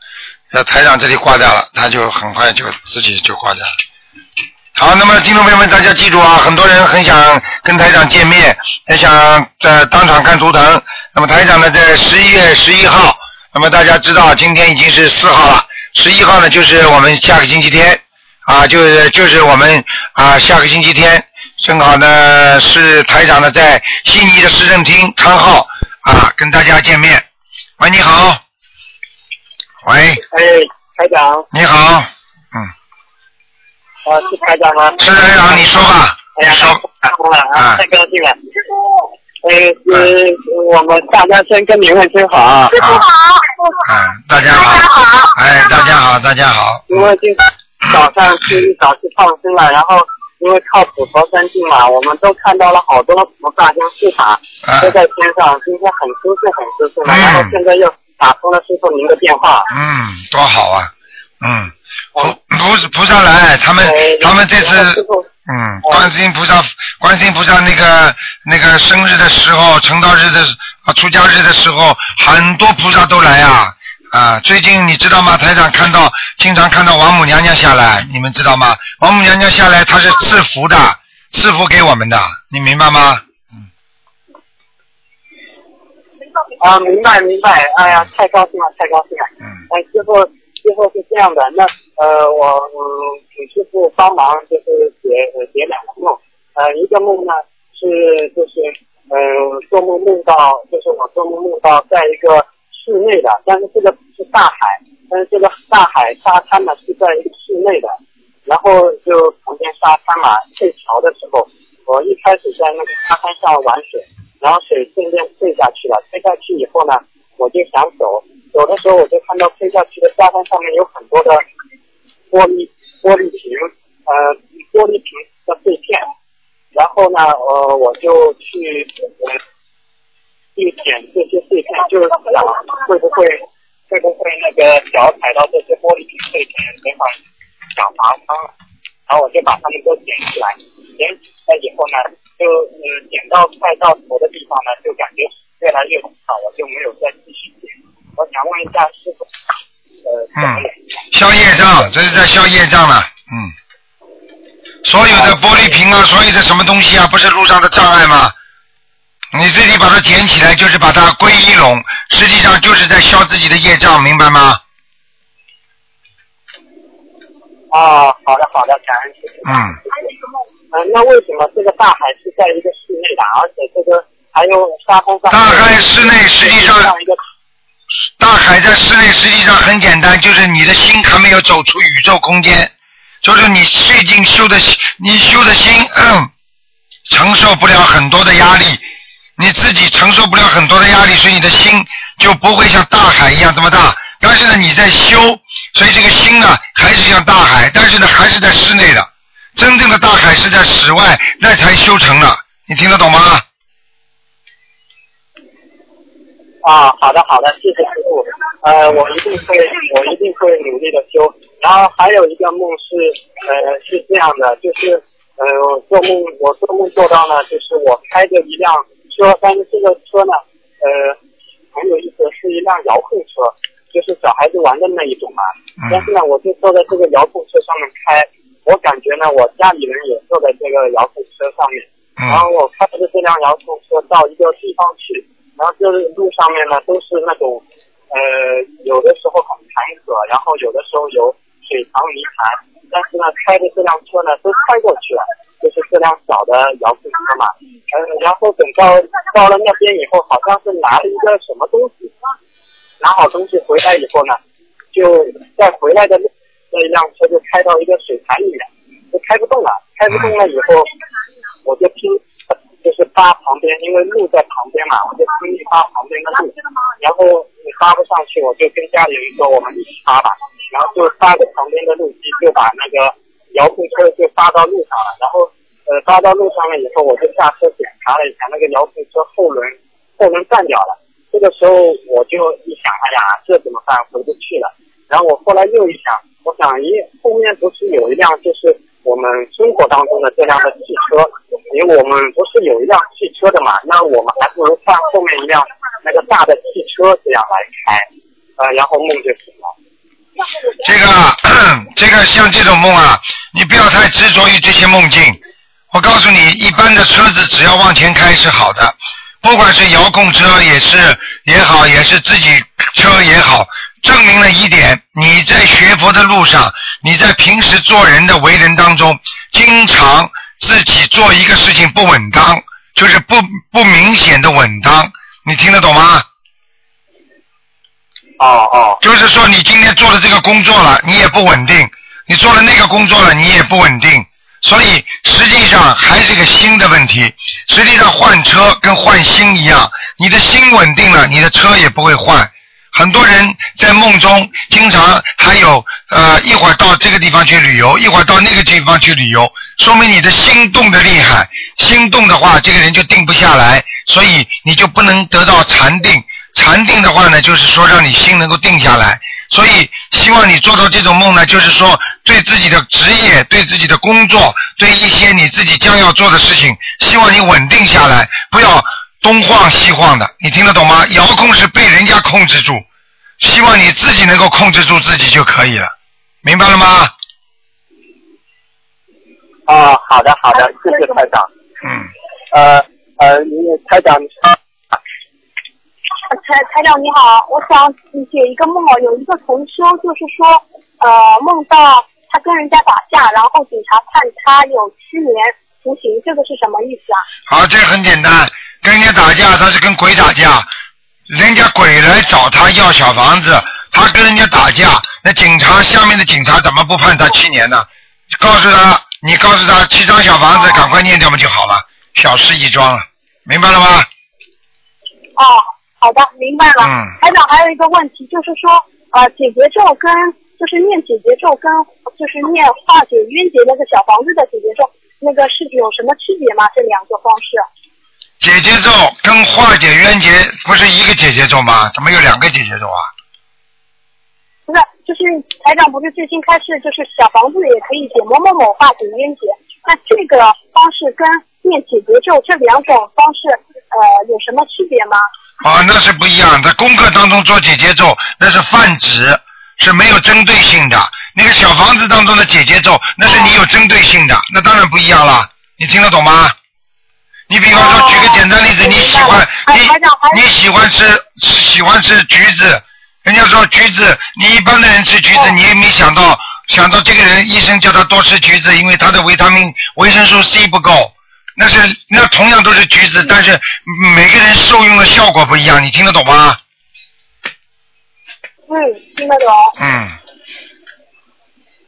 要台长这里挂掉了，他就很快就自己就挂掉了。好，那么听众朋友们，大家记住啊，很多人很想跟台长见面，也想在当场看图腾。那么台长呢，在十一月十一号，那么大家知道今天已经是四号了，十一号呢就是我们下个星期天啊，就是就是我们啊下个星期天，正好呢是台长呢在悉尼的市政厅汤号啊跟大家见面。喂，你好。喂，哎，台长，你好，嗯啊，是台长吗？是台长，你说吧，哎呀，太高兴了。呃，是我们大家先跟您问声好。啊，师傅好，嗯，大家好，哎，大家好，大家好，因为今早上是一早去放生了，然后因为靠普陀山境嘛，我们都看到了好多菩萨跟护法啊。都在天上，今天很舒适，很舒适然后现在又打通了师傅您的电话，嗯，多好啊，嗯，哦菩菩萨菩萨来，他们哎他们这次嗯，观世音菩萨，观世音菩萨那个那个生日的时候，成道日的啊出家日的时候，很多菩萨都来啊啊！最近你知道吗？台长看到经常看到王母娘娘下来，你们知道吗？王母娘娘下来，她是赐福的，赐福给我们的，你明白吗？嗯啊，明白明白，哎呀，太高兴了，太高兴了。嗯哎，师傅，师傅是这样的，那呃，我嗯，请师傅帮忙，就是解解两个梦。呃，一个梦呢是就是呃做梦梦到，就是我做梦梦到在一个室内的，但是这个是大海，但是这个大海沙滩呢是在一个室内的，然后就旁边沙滩嘛，退潮的时候，我一开始在那个沙滩上玩水，然后水顺便退下去了，退下去以后呢，我就想走，走的时候我就看到退下去的沙滩上面有很多的玻璃玻璃瓶，呃，玻璃瓶的碎片，然后呢，呃，我就去呃去捡这些碎片，就是想会不会会不会那个脚踩到这些玻璃瓶碎片，等会儿脚划伤了，然后我就把它们都捡起来，捡起来以后呢，就嗯捡到快到头的地方呢，就感觉越来越少，我就没有再继续捡。我想问一下师傅，嗯，消业障，这是在消业障了，嗯。所有的玻璃瓶啊，所有的什么东西啊，不是路上的障碍吗？你自己把它捡起来，就是把它归一拢，实际上就是在消自己的业障，明白吗？哦，好的好的，感恩师傅。嗯，嗯，那为什么这个大海是在一个室内的，而且这个还有沙滩上？大海室内实际上大海在室内实际上很简单，就是你的心还没有走出宇宙空间，就是你最近修的心，你修的心、嗯、承受不了很多的压力，你自己承受不了很多的压力，所以你的心就不会像大海一样这么大。但是呢，你在修，所以这个心呢还是像大海，但是呢还是在室内的。真正的大海是在室外，那才修成了。你听得懂吗？啊，好的好的，谢谢师傅。呃，我一定会，我一定会努力的修。然后还有一个梦是，呃，是这样的，就是，呃，我做梦，我做梦做到呢，就是我开着一辆车，但是这个车呢，呃，很有意思，是一辆遥控车，就是小孩子玩的那一种嘛。但是呢，我就坐在这个遥控车上面开，我感觉呢，我家里人也坐在这个遥控车上面。然后嗯我开着这辆遥控车到一个地方去，然后这路上面呢都是那种，呃，有的时候很坎坷，然后有的时候有水塘泥潭，但是呢开着这辆车呢都开过去了，就是这辆小的遥控车嘛，呃，然后等到到了那边以后，好像是拿了一个什么东西，拿好东西回来以后呢，就在回来的那一辆车就开到一个水潭里面，就开不动了，开不动了以后。我就听，就是扒旁边，因为路在旁边嘛，我就听一扒旁边的路，然后你扒不上去，我就跟家里人说我们一起扒吧，然后就扒着旁边的路基，就把那个遥控车就扒到路上了，然后呃扒到路上了以后，我就下车检查了一下那个遥控车后轮后轮断掉了，这个时候我就一想，哎呀，这怎么办？回不去了。然后我后来又一想，我想，咦，后面不是有一辆就是我们生活当中的这辆的汽车，因为我们不是有一辆汽车的嘛，那我们还不如换后面一辆那个大的汽车这样来开，呃，然后梦就醒了。这个 这个像这种梦啊，你不要太执着于这些梦境。我告诉你，一般的车子只要往前开是好的，不管是遥控车也是也好，也是自己车也好，证明了一点：你在学佛的路上，你在平时做人的为人当中，经常自己做一个事情不稳当，就是不不明显的稳当，你听得懂吗？哦哦就是说，你今天做了这个工作了，你也不稳定；你做了那个工作了，你也不稳定。所以实际上还是个心的问题。实际上换车跟换心一样，你的心稳定了，你的车也不会换。很多人在梦中经常还有呃一会儿到这个地方去旅游，一会儿到那个地方去旅游，说明你的心动的厉害。心动的话，这个人就定不下来，所以你就不能得到禅定。禅定的话呢，就是说让你心能够定下来。所以希望你做到这种梦呢，就是说对自己的职业、对自己的工作、对一些你自己将要做的事情，希望你稳定下来，不要东晃西晃的。你听得懂吗？遥控是被人家控制住，希望你自己能够控制住自己就可以了，明白了吗？哦，好的好的，谢谢台长。嗯，呃呃，你台长，台台长你好，我想解一个梦哦，有一个同修就是说，呃，梦到他跟人家打架，然后警察判他有七年徒刑，这个是什么意思啊？好，这很简单，跟人家打架，他是跟鬼打架，人家鬼来找他要小房子，他跟人家打架，那警察下面的警察怎么不判他七年呢？告诉他，你告诉他七张小房子赶快念掉嘛就好了，小事一桩了，明白了吗？哦，好的，明白了。嗯台长还有一个问题，就是说，呃，解决咒跟就是念解决咒跟就是念化解冤结那个小房子的解决咒，那个是有什么区别吗？这两个方式？解结咒跟化解冤结不是一个解结咒吗？怎么有两个解结咒啊？不是，就是台长不是最新开始就是小房子也可以解某某某化解冤结，那这个方式跟念解结咒这两种方式，呃，有什么区别吗？啊，那是不一样。在功课当中做解姐咒，那是泛指，是没有针对性的。那个小房子当中的解姐咒，那是你有针对性的，那当然不一样了。你听得懂吗？你比方说，举个简单例子，哦你喜欢哎你你喜欢吃喜欢吃橘子，人家说橘子，你一般的人吃橘子，哦你也没想到想到这个人医生叫他多吃橘子，因为他的维他命维生素 C 不够。那是那同样都是橘子，但是每个人受用的效果不一样，你听得懂吗？嗯，听得懂。嗯，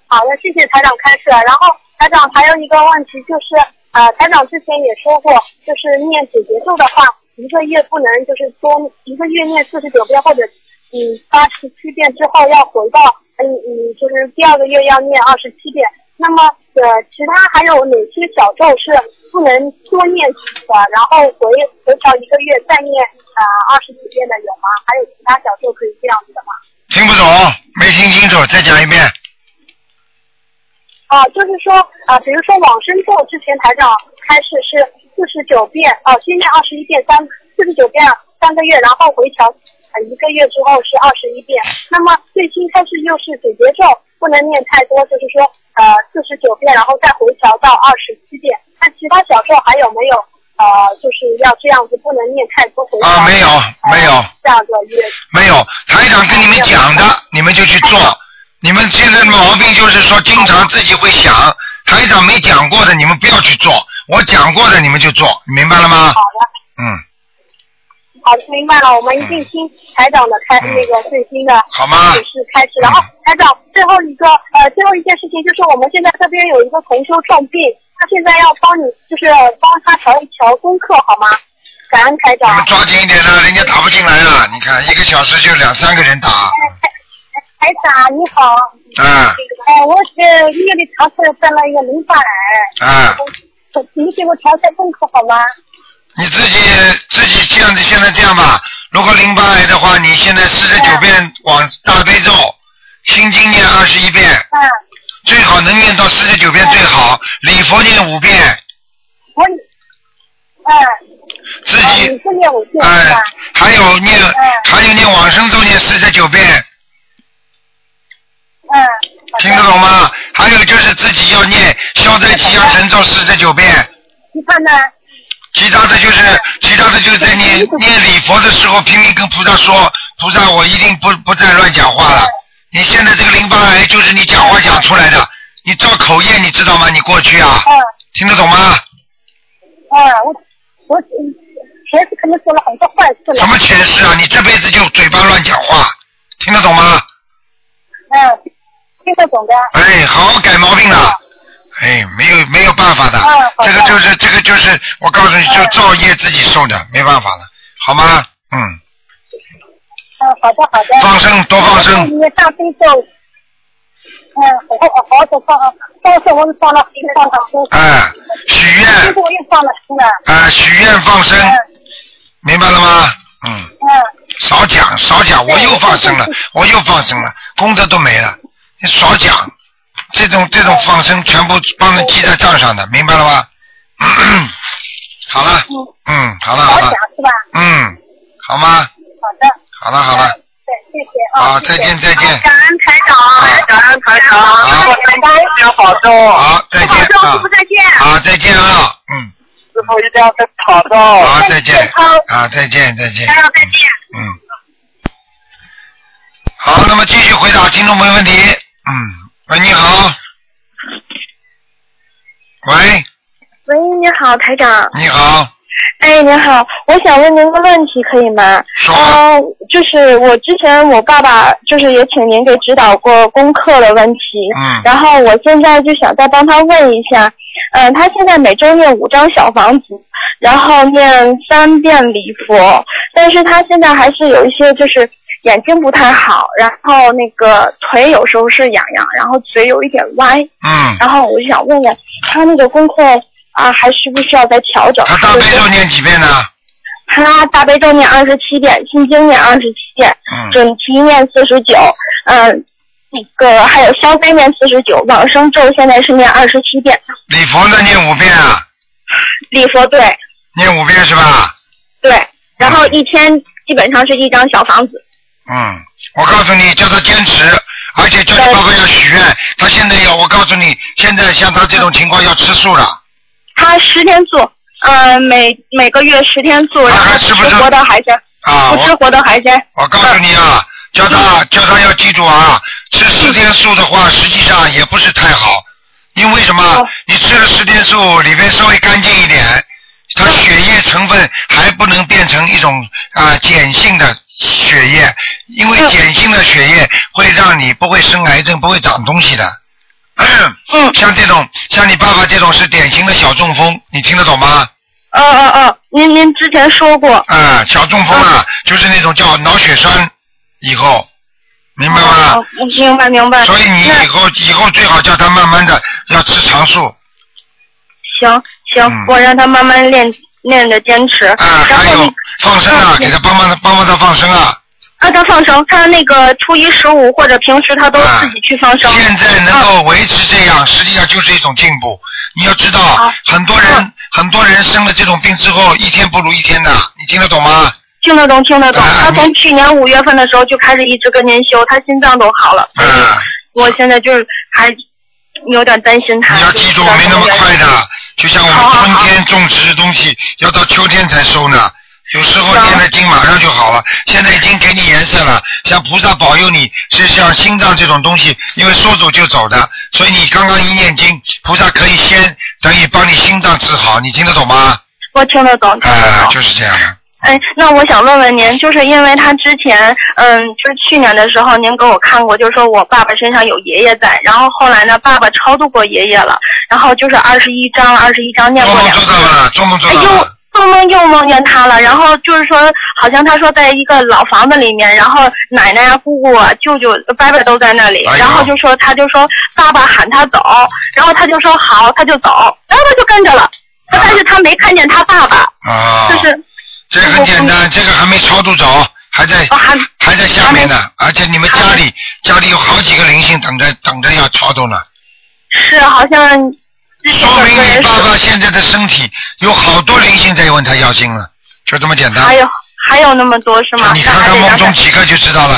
好的，谢谢台长开示。然后台长还有一个问题就是，呃，台长之前也说过，就是念解结咒的话，一个月不能就是多一个月念四十九遍或者嗯八十七遍之后要回到嗯嗯就是第二个月要念二十七遍。那么呃，其他还有哪些小咒是不能多念几个？然后回回调一个月再念啊二十几遍的有吗？还有其他小咒可以这样子的吗？听不懂，没听清楚，再讲一遍。啊，就是说啊，比如说往生咒之前台长开始是四十九遍，啊，先念二十一遍三四十九遍三个月，然后回调呃一个月之后是二十一遍。那么最新开始又是解结咒，不能念太多，就是说呃四十九遍，然后再回调到二十七遍。那其他小咒还有没有呃就是要这样子，不能念太多回？啊没有没有呃下个月没有，台长跟你们讲的，你们就去做。你们现在的毛病就是说，经常自己会想，台长没讲过的，你们不要去做；我讲过的，你们就做，明白了吗？好的。嗯，好的，明白了，我们一定听台长的开、嗯那个最新的好吗指示开始。然后台长最后一个呃最后一件事情就是我们现在这边有一个同修重病，他现在要帮你就是帮他调一调功课好吗？感恩台长。你们抓紧一点了，人家打不进来了。你看，一个小时就两三个人打，台长你好，啊呃我是月里长寿得了一个淋巴癌，啊！你给我调一下功课好吗？你自己自己这样子，现在这样吧。如果淋巴癌的话，你现在四十九遍往大悲咒，心经念二十一遍，嗯，最好能念到四十九遍最好，礼佛念五遍，我嗯。自啊你己是念五遍是哎吧？，还有念嗯还有念往生咒念四十九遍，嗯，听得懂吗？还有就是自己要念消灾吉祥神咒四十九遍，你看呢？其他的就是其他的就是在念念礼佛的时候拼命跟菩萨说，菩萨我一定不不再乱讲话了。你现在这个淋巴癌就是你讲话讲出来的，你造口业你知道吗？你过去啊，嗯听得懂吗？啊，我我前世可能做了很多坏事了。什么前世啊？你这辈子就嘴巴乱讲话，听得懂吗？嗯，听得懂的。哎，好好改毛病了。哎，没有没有办法的，嗯这个就是这个就是，我告诉你，就造业自己受的，没办法了，好吗？嗯，嗯，好的好的。放生多放生你大悲咒。嗯，好好好久放放生，我是放了放了多。哎，许现愿在，我又放了。哎，许愿放生，嗯明白了吗？嗯，嗯。少讲少讲，我对又放生了我又放生了，功德都没了，你少讲，这种这种放生全部帮人记在账上的，明白了吧？好了，嗯，好了好了？嗯，好吗？好的。好了好了，对，谢谢。啊。好，再见再见，感恩台长，感恩台长，好。感恩要保重。好再见，啊。师傅再见。好再见啊，嗯，师傅一定要跟保重。好再见。啊再见再见，大家再见。嗯，好，那么继续回答听众朋友问题，嗯，喂你好，喂。喂，你好，台长。你好，哎，您好，我想问您个问题，可以吗？说。嗯、就是我之前我爸爸就是也请您给指导过功课的问题，嗯。然后我现在就想再帮他问一下，嗯、他现在每周念五张小房子，然后念三遍礼佛，但是他现在还是有一些就是眼睛不太好，然后那个腿有时候是痒痒，然后嘴有一点歪，嗯，然后我就想问问他那个功课啊，还需不需要再调整？他大悲咒念几遍呢？他大悲咒念二十七遍，心经念二十七遍，嗯，准提念四十九，嗯，那个还有消灾念四十九，往生咒现在是念二十七遍，礼佛呢念五遍啊，礼佛对。念五遍是吧？对，然后一天基本上是一张小房子，嗯，我告诉你，叫他坚持，而且叫你爸爸要许愿。他现在要，我告诉你，现在像他这种情况要吃素了。他十天素，呃，每每个月十天素，然后不吃还吃不吃活的海鲜，啊，不吃活的海鲜，我告诉你啊，叫他叫他要记住啊，吃十天素的话，实际上也不是太好，因为什么哦？你吃了十天素，里面稍微干净一点，它血液成分还不能变成一种啊碱性的血液，因为嗯碱性的血液会让你不会生癌症，不会长东西的。嗯，像这种，像你爸爸这种是典型的小中风，你听得懂吗？嗯嗯嗯，您您之前说过，啊、小中风啊，就是那种叫脑血栓，以后明白吗？哦明白明白。所以你以后以后最好叫他慢慢的要吃长素行行，嗯我让他慢慢练练着坚持。啊，还有放生啊，嗯给他帮帮他帮帮他放生啊。啊，他放生，他那个初一十五或者平时他都啊自己去放生。现在能够维持这样，实际上就是一种进步。你要知道好，很多人嗯很多人生了这种病之后，一天不如一天的，你听得懂吗？听得懂，听得懂。啊他从去年五月份的时候就开始一直跟您修，他心脏都好了。嗯啊，我现在就是还有点担心他。你要记住，没那么快的。就像我们春天种植的东西，要到秋天才收呢。有时候念了经马上就好了，现在已经给你颜色了。像菩萨保佑你，是像心脏这种东西，因为说走就走的，所以你刚刚一念经，菩萨可以先等于帮你心脏治好，你听得懂吗？我听得懂，听啊、得懂。就是这样的。哎，那我想问问您，就是因为他之前，嗯，就是去年的时候，您给我看过，就是说我爸爸身上有爷爷在，然后后来呢，爸爸超度过爷爷了，然后就是二十一章，二十一章念过两次。做到了，做梦做哎又到了。做梦又梦见他了，然后就是说，好像他说在一个老房子里面，然后奶奶啊、姑姑啊、舅舅、伯伯都在那里，哎然后就说他就说爸爸喊他走，然后他就说好，他就走，然后他就跟着了，但是他没看见他爸爸，啊，就是这个很简单，这个还没超度走，还在哦还还在下面呢，而且你们家里家里有好几个灵性等着等着要超度呢，是好像说明你爸爸，现在的身体有好多灵性在问他要经了，就这么简单。还有还有那么多是吗？你看看梦中几个就知道了，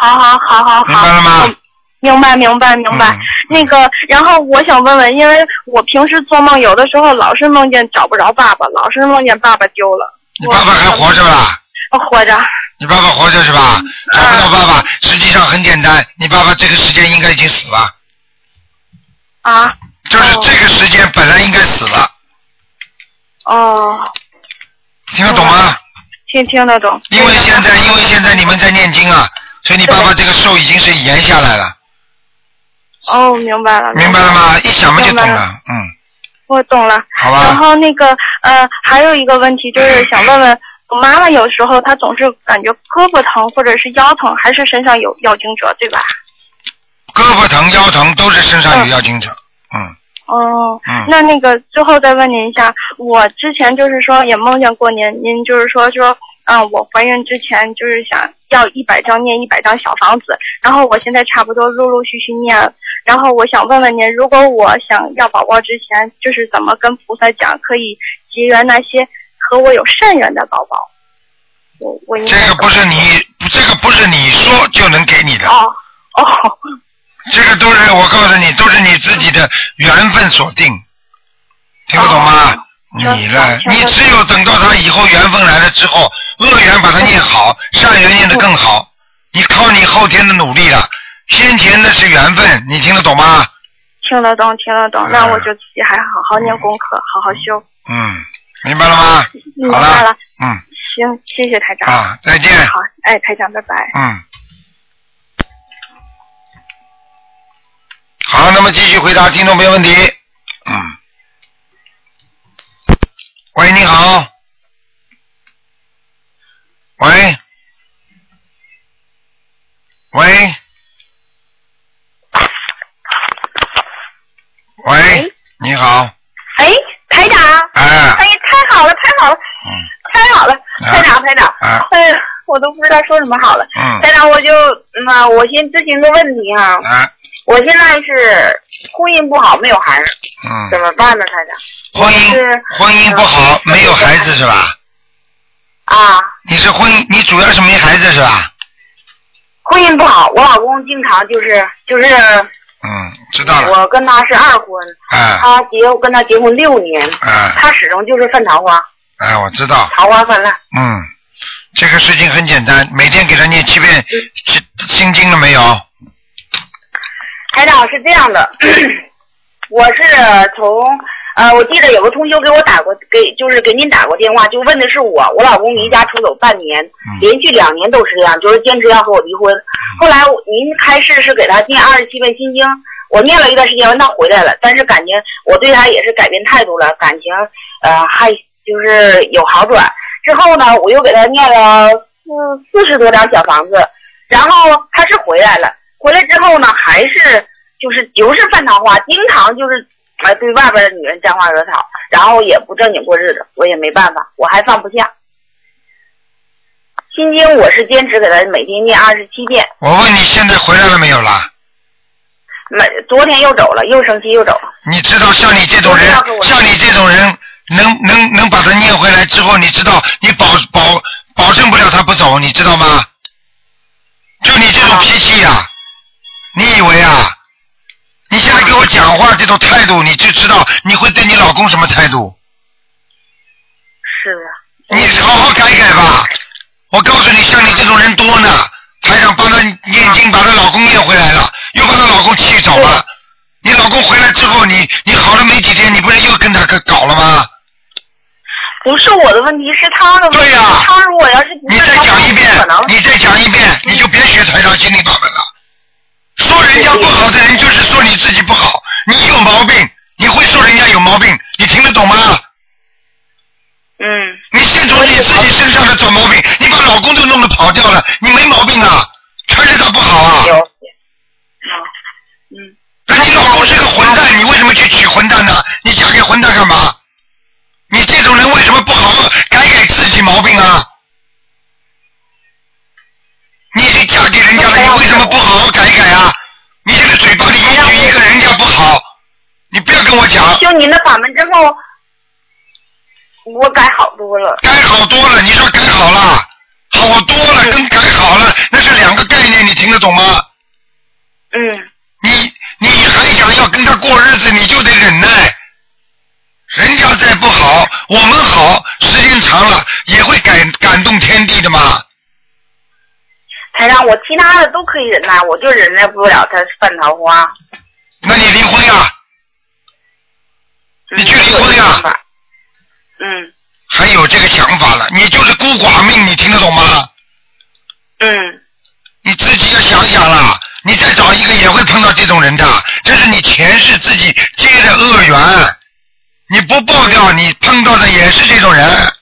好好好好好，明白了吗？明白，明白，明白。嗯。那个，然后我想问问，因为我平时做梦有的时候老是梦见找不着爸爸，老是梦见爸爸丢了。你爸爸还活着吧？我活着。你爸爸活着是吧？找不到爸爸，实际上很简单，你爸爸这个时间应该已经死了，啊。就是这个时间本来应该死了，哦，听得懂吗？听听得懂。因为现在，因为现在你们在念经啊，所以你爸爸这个寿已经是延下来了，哦，明白了。明白了吗？一想嘛就懂了，嗯，我懂了。好吧然后那个呃，还有一个问题就是 想问问，我妈妈有时候她总是感觉胳膊疼或者是腰疼，还是身上有妖精者，对吧？胳膊疼、腰疼都是身上有妖精者，嗯哦，嗯，那那个最后再问您一下，我之前就是说也梦见过您，您就是说说，嗯，我怀孕之前就是想要一百张念一百张小房子，然后我现在差不多陆陆续续念，然后我想问问您，如果我想要宝宝之前，就是怎么跟菩萨讲，可以结缘那些和我有善缘的宝宝？我我应该这个不是你，这个不是你说就能给你的，哦哦 这个都是我告诉你，都是你自己的缘分所定，听不懂吗？你呢？你只有等到他以后缘分来了之后，恶缘把它念好，善缘念得更好，你靠你后天的努力了，先前的是缘分，你听得懂吗？听得懂听得懂，那我就自己还好好念功课，好好修。嗯，明白了吗？明好白了，嗯行，谢谢台长。啊，再见。好，哎，台长，拜拜。嗯。好，那么继续回答听众朋友问题。嗯。喂，你好。喂。喂。喂，你好。哎，台长，哎。哎，太好了，太好了，嗯。太好了，台长，台长，啊。哎呀，我都不知道说什么好了。嗯。台长，我就嗯啊，我先咨询个问题哈，啊。我现在是婚姻不好，没有孩子，嗯，怎么办呢，台长？婚是姻婚姻不好，没有孩子是吧？啊，你是婚姻，你主要是没孩子是吧？婚姻不好，我老公经常就是就是嗯，知道了。我跟他是二婚，哎他结我跟他结婚六年，哎他始终就是犯桃花，哎，我知道。桃花泛滥。嗯，这个事情很简单，每天给他念七遍心心经了没有？台长是这样的，我是从呃，我记得有个同修给我打过，给就是给您打过电话，就问的是我，我老公离家出走半年，连续两年都是这样，就是坚持要和我离婚。后来我您开示是给他念二十七遍心经，我念了一段时间，完他回来了，但是感觉我对他也是改变态度了，感情呃还就是有好转。之后呢，我又给他念了四四十多张小房子，然后他是回来了。回来之后呢，还是就是就是犯桃花，经常就是呃对外边的女人沾花惹草，然后也不正经过日子，我也没办法，我还放不下。心经我是坚持给他每天念二十七遍，我问你现在回来了没有啦？没昨天又走了，又生气又走了。你知道像你这种人，像你这种人，能能能把他念回来之后，你知道你保保保证不了他不走，你知道吗？就你这种脾气呀、你以为啊？你现在给我讲话这种态度，你就知道你会对你老公什么态度？是啊。你好好改改吧。我告诉你，像你这种人多呢，还想帮她念经，把她老公念回来了，又把她老公气走了。你老公回来之后，你你好了没几天，你不是又跟他搞搞了吗？不是我的问题，是他的问题。对呀他如果要是你再讲一遍，你再讲一遍，你就别学台长心理法门了。说人家不好的人，就是说你自己不好，你有毛病，你会说人家有毛病，你听得懂吗？嗯。你先从你自己身上的找毛病，你把老公都弄得跑掉了，你没毛病啊，全是他不好啊。有。那你老公是个混蛋，你为什么去娶混蛋呢？你嫁给混蛋干嘛？你这种人为什么不好好改改自己毛病啊？你已经嫁给人家了，你为什么不好好改一改啊？你这个嘴巴里一句一个人家不好，你不要跟我讲。修您的法门之后，我改好多了。改好多了，你说改好了，好多了，跟改好了那是两个概念，你听得懂吗？嗯你你还想要跟他过日子，你就得忍耐。人家再不好，我们好，时间长了也会感感动天地的嘛。台长，我其他的都可以忍耐，我就忍耐不了他犯桃花。那你离婚呀？你去离婚呀？嗯还有这个想法了，你就是孤寡命，你听得懂吗？嗯你自己要想想啦，你再找一个也会碰到这种人的，这是你前世自己结的恶缘，你不报掉，你碰到的也是这种人。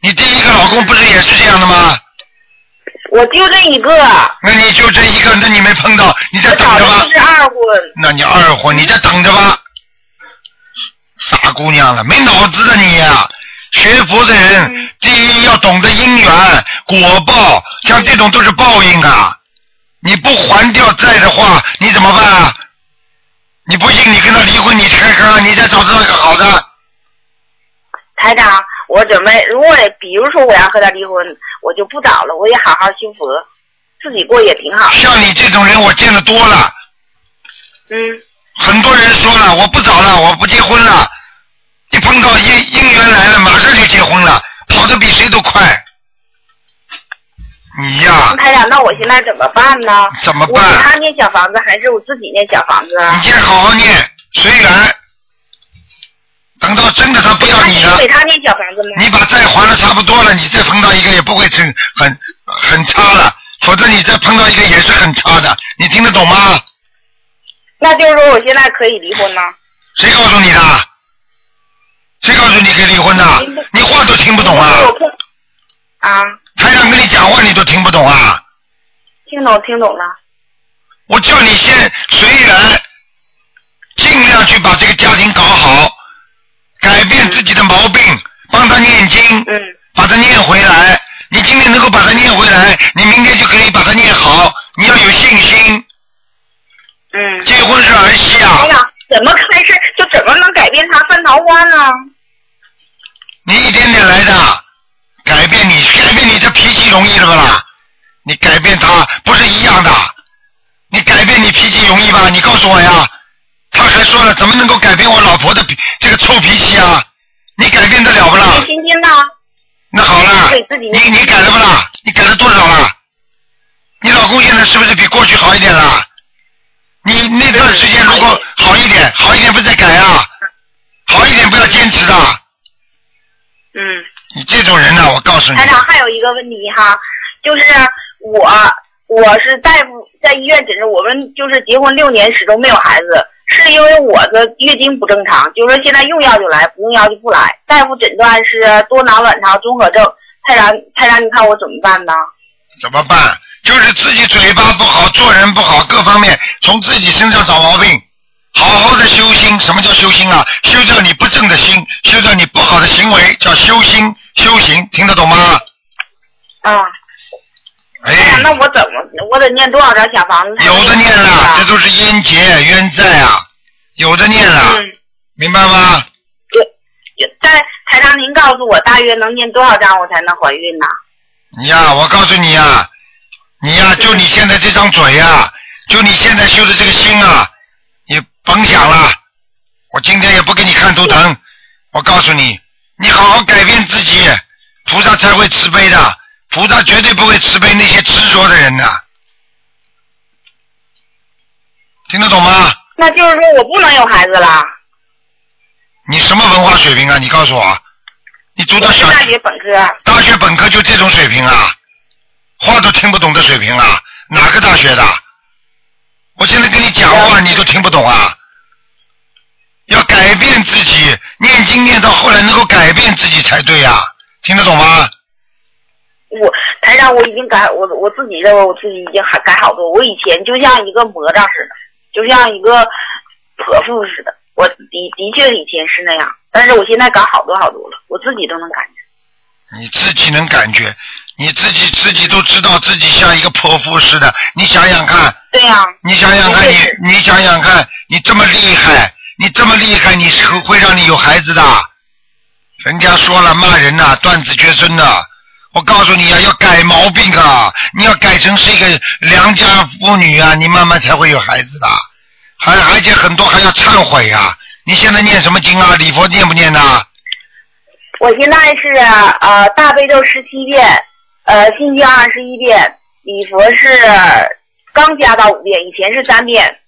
你第一个老公不是也是这样的吗？我就这一个，那你就这一个，那你没碰到，你再我找等着吧的。是二婚。那你二婚，你再等着吧。傻姑娘了，没脑子的你呀、学佛的人，第一要懂得因缘果报，像这种都是报应啊。你不还掉债的话，你怎么办啊？你不信，你跟他离婚，你看看看，你再找到个好的。台长，我准备，如果比如说我要和他离婚，我就不找了，我也好好修佛，自己过也挺好。像你这种人，我见的多了。嗯很多人说了，我不找了，我不结婚了。一碰到姻姻缘来了，马上就结婚了，跑得比谁都快。你呀、台长，那我现在怎么办呢？怎么我给办？他念小房子，还是我自己念小房子啊？你先好好念，随缘。等到真的他不要你了，给他念小房子吗？你把债还的差不多了，你再碰到一个也不会很很很差了，否则你再碰到一个也是很差的，你听得懂吗？那就是说我现在可以离婚吗？谁告诉你的？谁告诉你可以离婚的？你话都听不懂啊！啊，台长跟你讲话你都听不懂啊！听懂听懂了。我叫你先随缘，尽量去把这个家庭搞好，改变自己的毛病，帮他念经，嗯把他念回来。你今天能够把他念回来，你明天就可以把他念好。你要有信心。嗯。结婚是儿戏啊哎呀，怎么开始就怎么能改变他犯桃花呢？你一点点来的，改变你，改变你这脾气容易了不啦？你改变他不是一样的，你改变你脾气容易吧？你告诉我呀。他还说了，怎么能够改变我老婆的脾这个臭脾气啊？你改变得了不啦？心心呢？那好了对自己，你你改了不啦？你改了多少了？你老公现在是不是比过去好一点了？你那段时间如果好一点，好一点不是在改啊？好一点不要坚持的。嗯。你这种人呢、我告诉你台，长还有一个问题哈，就是我我是大夫在医院诊治，我们就是结婚六年始终没有孩子，是因为我的月经不正常，就是说现在用药就来，不用药就不来。大夫诊断是多囊卵巢综合症，太然太然，你看我怎么办呢？怎么办？就是自己嘴巴不好，做人不好，各方面从自己身上找毛病。好好的修心，什么叫修心啊？修掉你不正的心，修掉你不好的行为，叫修心修行，听得懂吗？啊，哎呀，那我怎么我得念多少张小房子？有的念了，这都是冤结冤债啊，有的念了，嗯，明白吗？在台长，您告诉我大约能念多少张我才能怀孕呢？你呀，我告诉你呀，你呀，就你现在这张嘴呀，就你现在修的这个心啊，你甭想了，我今天也不给你看图腾，我告诉你，你好好改变自己，菩萨才会慈悲的，菩萨绝对不会慈悲那些执着的人的，听得懂吗？那就是说我不能有孩子了。你什么文化水平啊？你告诉我，你读到小我是大学本科。大学本科就这种水平啊，话都听不懂的水平啊，哪个大学的？我现在跟你讲话你都听不懂啊！要改变自己，念经念到后来能够改变自己才对呀、听得懂吗？我台上，我已经改我我自己认为我自己已经还改好多。我以前就像一个魔障似的，就像一个泼妇似的。我的的确以前是那样，但是我现在改好多好多了，我自己都能感觉。你自己能感觉，你自己自己都知道自己像一个泼妇似的。你想想看，对呀、你想想看，你你想想看，你这么厉害，你这么厉害，你是会让你有孩子的。人家说了，骂人呐、断子绝孙的。我告诉你啊，要改毛病啊！你要改成是一个良家妇女啊，你慢慢才会有孩子的。还而且很多还要忏悔啊！你现在念什么经啊？礼佛念不念呢？我现在是呃大悲咒十七遍，呃心经二十一遍，礼佛是刚加到五遍，以前是三遍，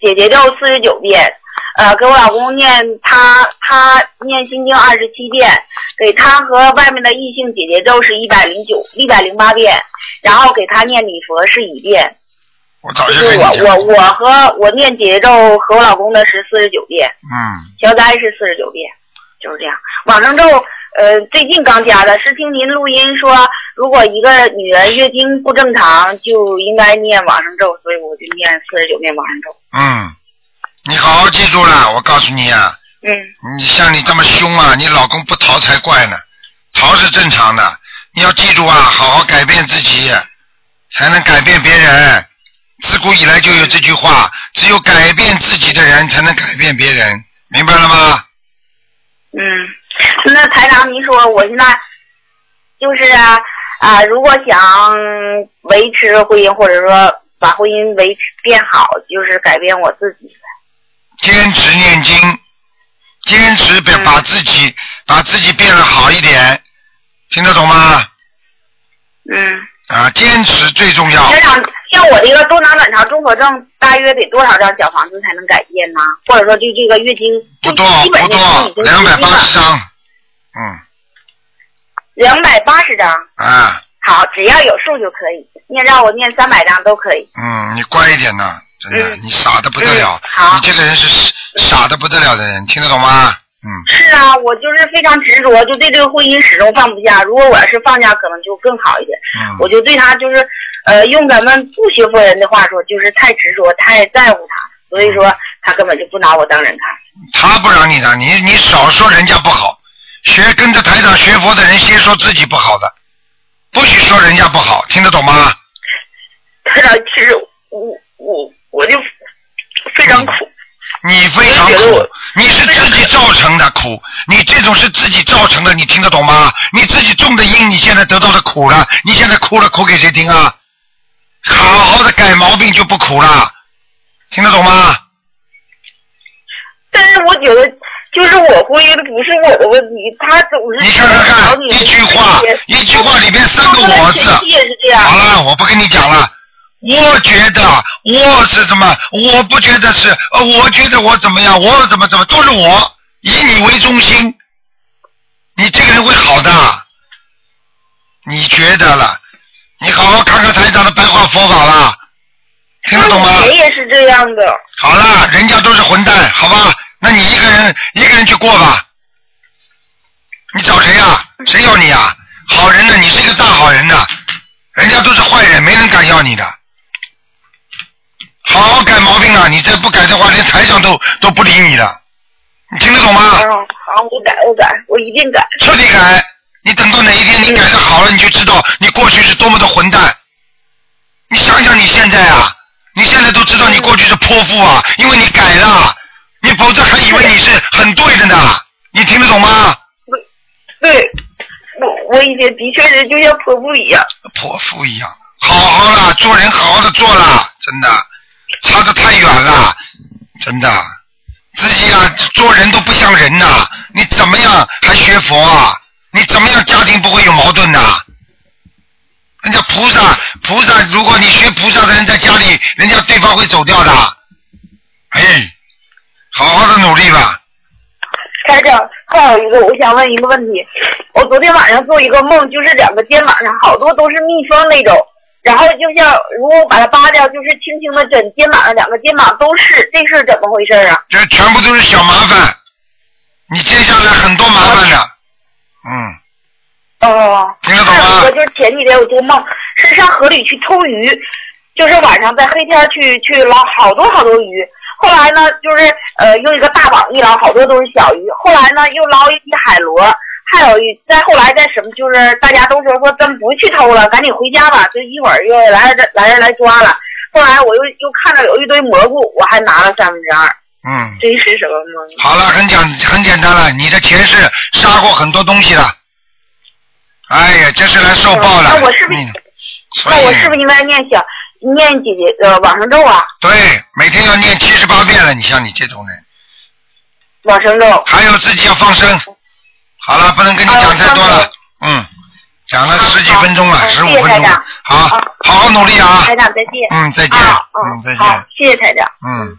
姐姐咒四十九遍，呃给我老公念他他念心经二十七遍，给他和外面的异性姐姐咒是一百零九一百零八遍，然后给他念礼佛是一遍，我早就。我我我和我念姐姐咒和我老公的是四十九遍。嗯，消灾是四十九遍，就是这样。往生咒，呃，最近刚加的，是听您录音说，如果一个女人月经不正常，就应该念往生咒，所以我就念四十九遍往生咒。嗯，你好好记住了，我告诉你啊，嗯你像你这么凶啊，你老公不逃才怪呢，逃是正常的。你要记住啊，好好改变自己，才能改变别人。自古以来就有这句话，只有改变自己的人，才能改变别人，明白了吗？嗯，那台长，您说我现在就是啊啊，如果想维持婚姻，或者说把婚姻维持变好，就是改变我自己。坚持念经，坚持把嗯把自己把自己变得好一点，听得懂吗？嗯。啊，坚持最重要。台长，像我这个多囊卵巢综合症，大约得多少张小房子才能改变呢？或者说，就这个月经，不多不多，两百八十张，嗯两百八十张。啊，好，只要有数就可以，念让我念三百张都可以。嗯，你乖一点呐，真的，嗯你傻的不得了，嗯你这个人是傻的不得了的人，听得懂吗？嗯，是啊，我就是非常执着，就对这个婚姻始终放不下。如果我要是放下，可能就更好一点。嗯我就对他就是，呃，用咱们不学佛人的话说，就是太执着，太在乎他，所以说他根本就不拿我当人看。他不让你当，你你少说人家不好，学跟着台长学佛的人，先说自己不好的，不许说人家不好，听得懂吗？台长，其实我我我就非常苦。你非常苦你是自己造成的苦，你这种是自己造成的，你听得懂吗？你自己种的因，你现在得到的苦了，你现在哭了，哭给谁听啊？好好的改毛病就不苦了，听得懂吗？但是我觉得，就是我婚姻不是我的问题，他总是你看看看，一句话，一句话里面三个我字。好了，我不跟你讲了。我觉得我是什么？我不觉得是，呃，我觉得我怎么样？我怎么怎么都是我，以你为中心，你这个人会好的。你觉得了？你好好看看台长的白话佛法啦，听得懂吗？我也是这样的。好了，人家都是混蛋，好吧？那你一个人一个人去过吧。你找谁呀、谁要你呀、好人呢？你是一个大好人呢，人家都是坏人，没人敢要你的。好好改毛病啊！你再不改的话，连台长都都不理你了。你听得懂吗？嗯，好，我改，我改，我一定改。彻底改。你等到哪一天你改的好了，你就知道你过去是多么的混蛋。你想想你现在啊，你现在都知道你过去是泼妇啊，因为你改了，你否则还以为你是很对的呢。你听得懂吗？对，我我以前的确是就像泼妇一样。泼妇一样，好好啦，做人好好的做啦，真的，差得太远了，真的，自己啊做人都不像人呐、你怎么样还学佛啊？你怎么样家庭不会有矛盾呐、人家菩萨，菩萨，如果你学菩萨的人在家里，人家对方会走掉的。哎，好好的努力吧。台长，还有一个，我想问一个问题。我昨天晚上做一个梦，就是两个肩膀上好多都是蜜蜂那种，然后就像如果我把它扒掉，就是轻轻的枕肩膀上两个肩膀都是，这是怎么回事啊？这全部都是小麻烦，你接下来很多麻烦的。嗯，哦，听得懂吗就是前几天我做梦是上河里去偷鱼，就是晚上在黑天去去捞好多好多鱼。后来呢，就是呃用一个大网一捞，好多都是小鱼。后来呢，又捞一批海螺，还有一再后来再什么，就是大家都说说咱不去偷了，赶紧回家吧，就一会儿又来人来人来抓了。后来我又又看到有一堆蘑菇，我还拿了三分之二，嗯。这是什么吗？好了，很简很简单了，你的前世杀过很多东西了，哎呀，这是来受报了。那我是不是嗯那我是不是应该念小念几节呃往生咒啊？对，每天要念七十八遍了。你像你这种人，往生咒。还有自己要放生。好了，不能跟你讲太多了。嗯，讲了十几分钟了，十五分钟。好，好好努力啊。台长再见。嗯，再见。啊嗯，再见。好，谢谢台长。嗯。